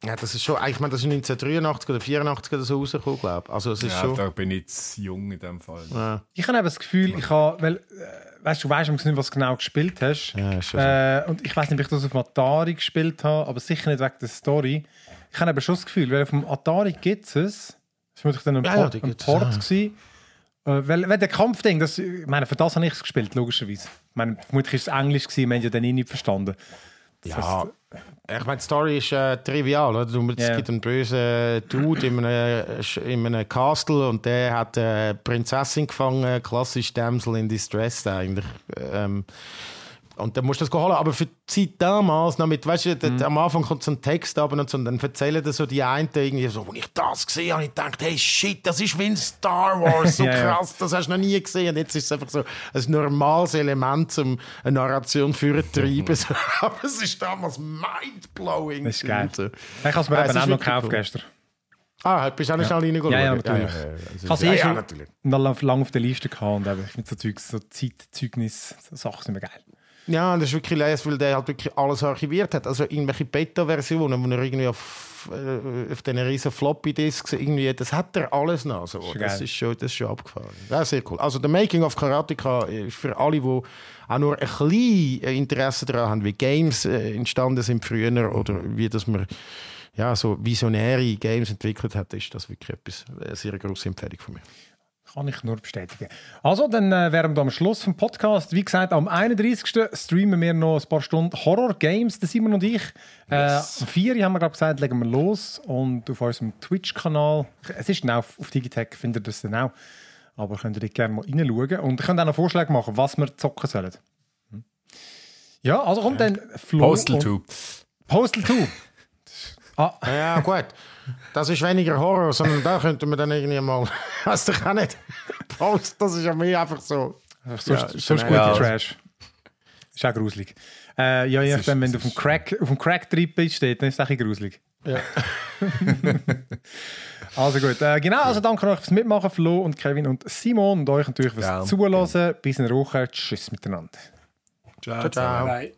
F: Ja, das ist schon, ich meine, das ist 1983 oder 84 oder so rausgekommen, glaube ich. Also es ist
B: Ja,
F: schon...
B: da bin ich zu jung in dem Fall.
F: Ja,
A: Ich habe eben das Gefühl, ich habe, weil, äh, weißt du, du weißt nicht, was du genau gespielt hast.
F: Ja, so.
A: äh, und ich weiß nicht, ob ich das auf dem Atari gespielt habe, aber sicher nicht wegen der Story. Ich habe eben schon das Gefühl, weil auf dem Atari gibt es, das war dann ein
F: Ja,
A: Port, ein Port
F: ja.
A: gewesen. Äh, weil, weil der Kampfding, das, ich meine, für das habe ich es gespielt, logischerweise. Ich meine, vermutlich war es Englisch, gewesen, wir haben ja dann eh nicht verstanden.
F: Ja,
A: heisst,
F: ich meine, die Story ist äh, trivial. Oder? Es
A: Ja.
F: gibt einen bösen Dude in einem, in einem Castle und der hat eine Prinzessin gefangen, klassisch Damsel in Distress eigentlich. Ähm, Und dann musst du das holen. Aber für die Zeit damals, noch mit, weißt du,
A: Mhm.
F: am Anfang kommt so ein Text ab und so, und dann erzählen das so die einen irgendwie so, als ich das gesehen habe, ich dachte, hey shit, das ist wie ein Star Wars, so
A: Ja, ja.
F: krass, das hast du noch nie gesehen. Und jetzt ist es einfach so ein normales Element, um eine Narration für zu treiben. So, Aber es ist damals mindblowing.
A: Das ist geil.
F: So.
A: Ich habe es mir
F: Ja,
A: eben auch noch gekauft
F: cool.
A: gestern.
F: Ah, bist du auch noch schnell reingeschaut?
A: Ja, ja, natürlich.
F: Ja, ja, ja.
A: Ich habe es
F: Ja,
A: eh
F: ja,
A: schon
F: natürlich.
A: noch lange auf der Liste gehabt und eben, ich finde so Zeugs, so Zeitzeugnis, so Sachen sind mir geil.
F: Ja, das ist wirklich leise, weil der halt wirklich alles archiviert hat. Also irgendwelche Beta-Versionen, wo er irgendwie auf, äh, auf diesen riesen Floppy-Disks irgendwie, das hat er alles noch. So.
A: Schon
F: Das, ist schon, das ist schon abgefahren. Ja, sehr cool. Also der Making of Karateka ist für alle, die auch nur ein bisschen Interesse daran haben, wie Games äh, entstanden sind früher oder wie das man ja, so visionäre Games entwickelt hat, ist das wirklich etwas, eine sehr grosse Empfehlung von mir.
A: Kann ich nur bestätigen. Also, dann äh, wären wir am Schluss vom Podcast. Wie gesagt, am 31. streamen wir noch ein paar Stunden Horror-Games, der Simon und ich. Äh, am 4. haben wir gerade gesagt, legen wir los. Und auf unserem Twitch-Kanal, es ist genau auf, Digitech, findet ihr das dann auch. Aber könnt ihr dort gerne mal reinschauen. Und ihr könnt auch noch Vorschläge machen, was wir zocken sollen. Hm. Ja, also kommt dann Flo
B: Postal
A: und-
B: 2.
A: Postal 2. ah,
F: Ja, gut. Das ist weniger Horror, sondern da könnte man dann irgendwie mal. Weißt du auch nicht? Post, das ist ja mehr einfach so.
A: sonst,
F: Ja,
A: sonst
F: schon
A: gute
B: ja.
A: Trash. Ist auch gruselig. Äh, ja, je nachdem, wenn du auf dem Crack, auf dem Crack-Trip bist, steht, dann ist es auch ein bisschen gruselig.
F: Ja.
A: Also gut, äh, genau, also danke euch fürs Mitmachen, Flo und Kevin und Simon und euch natürlich fürs
B: Gern.
A: Zuhören. Bis in der Woche. Tschüss miteinander.
B: Ciao,
F: Ciao.
D: Bye.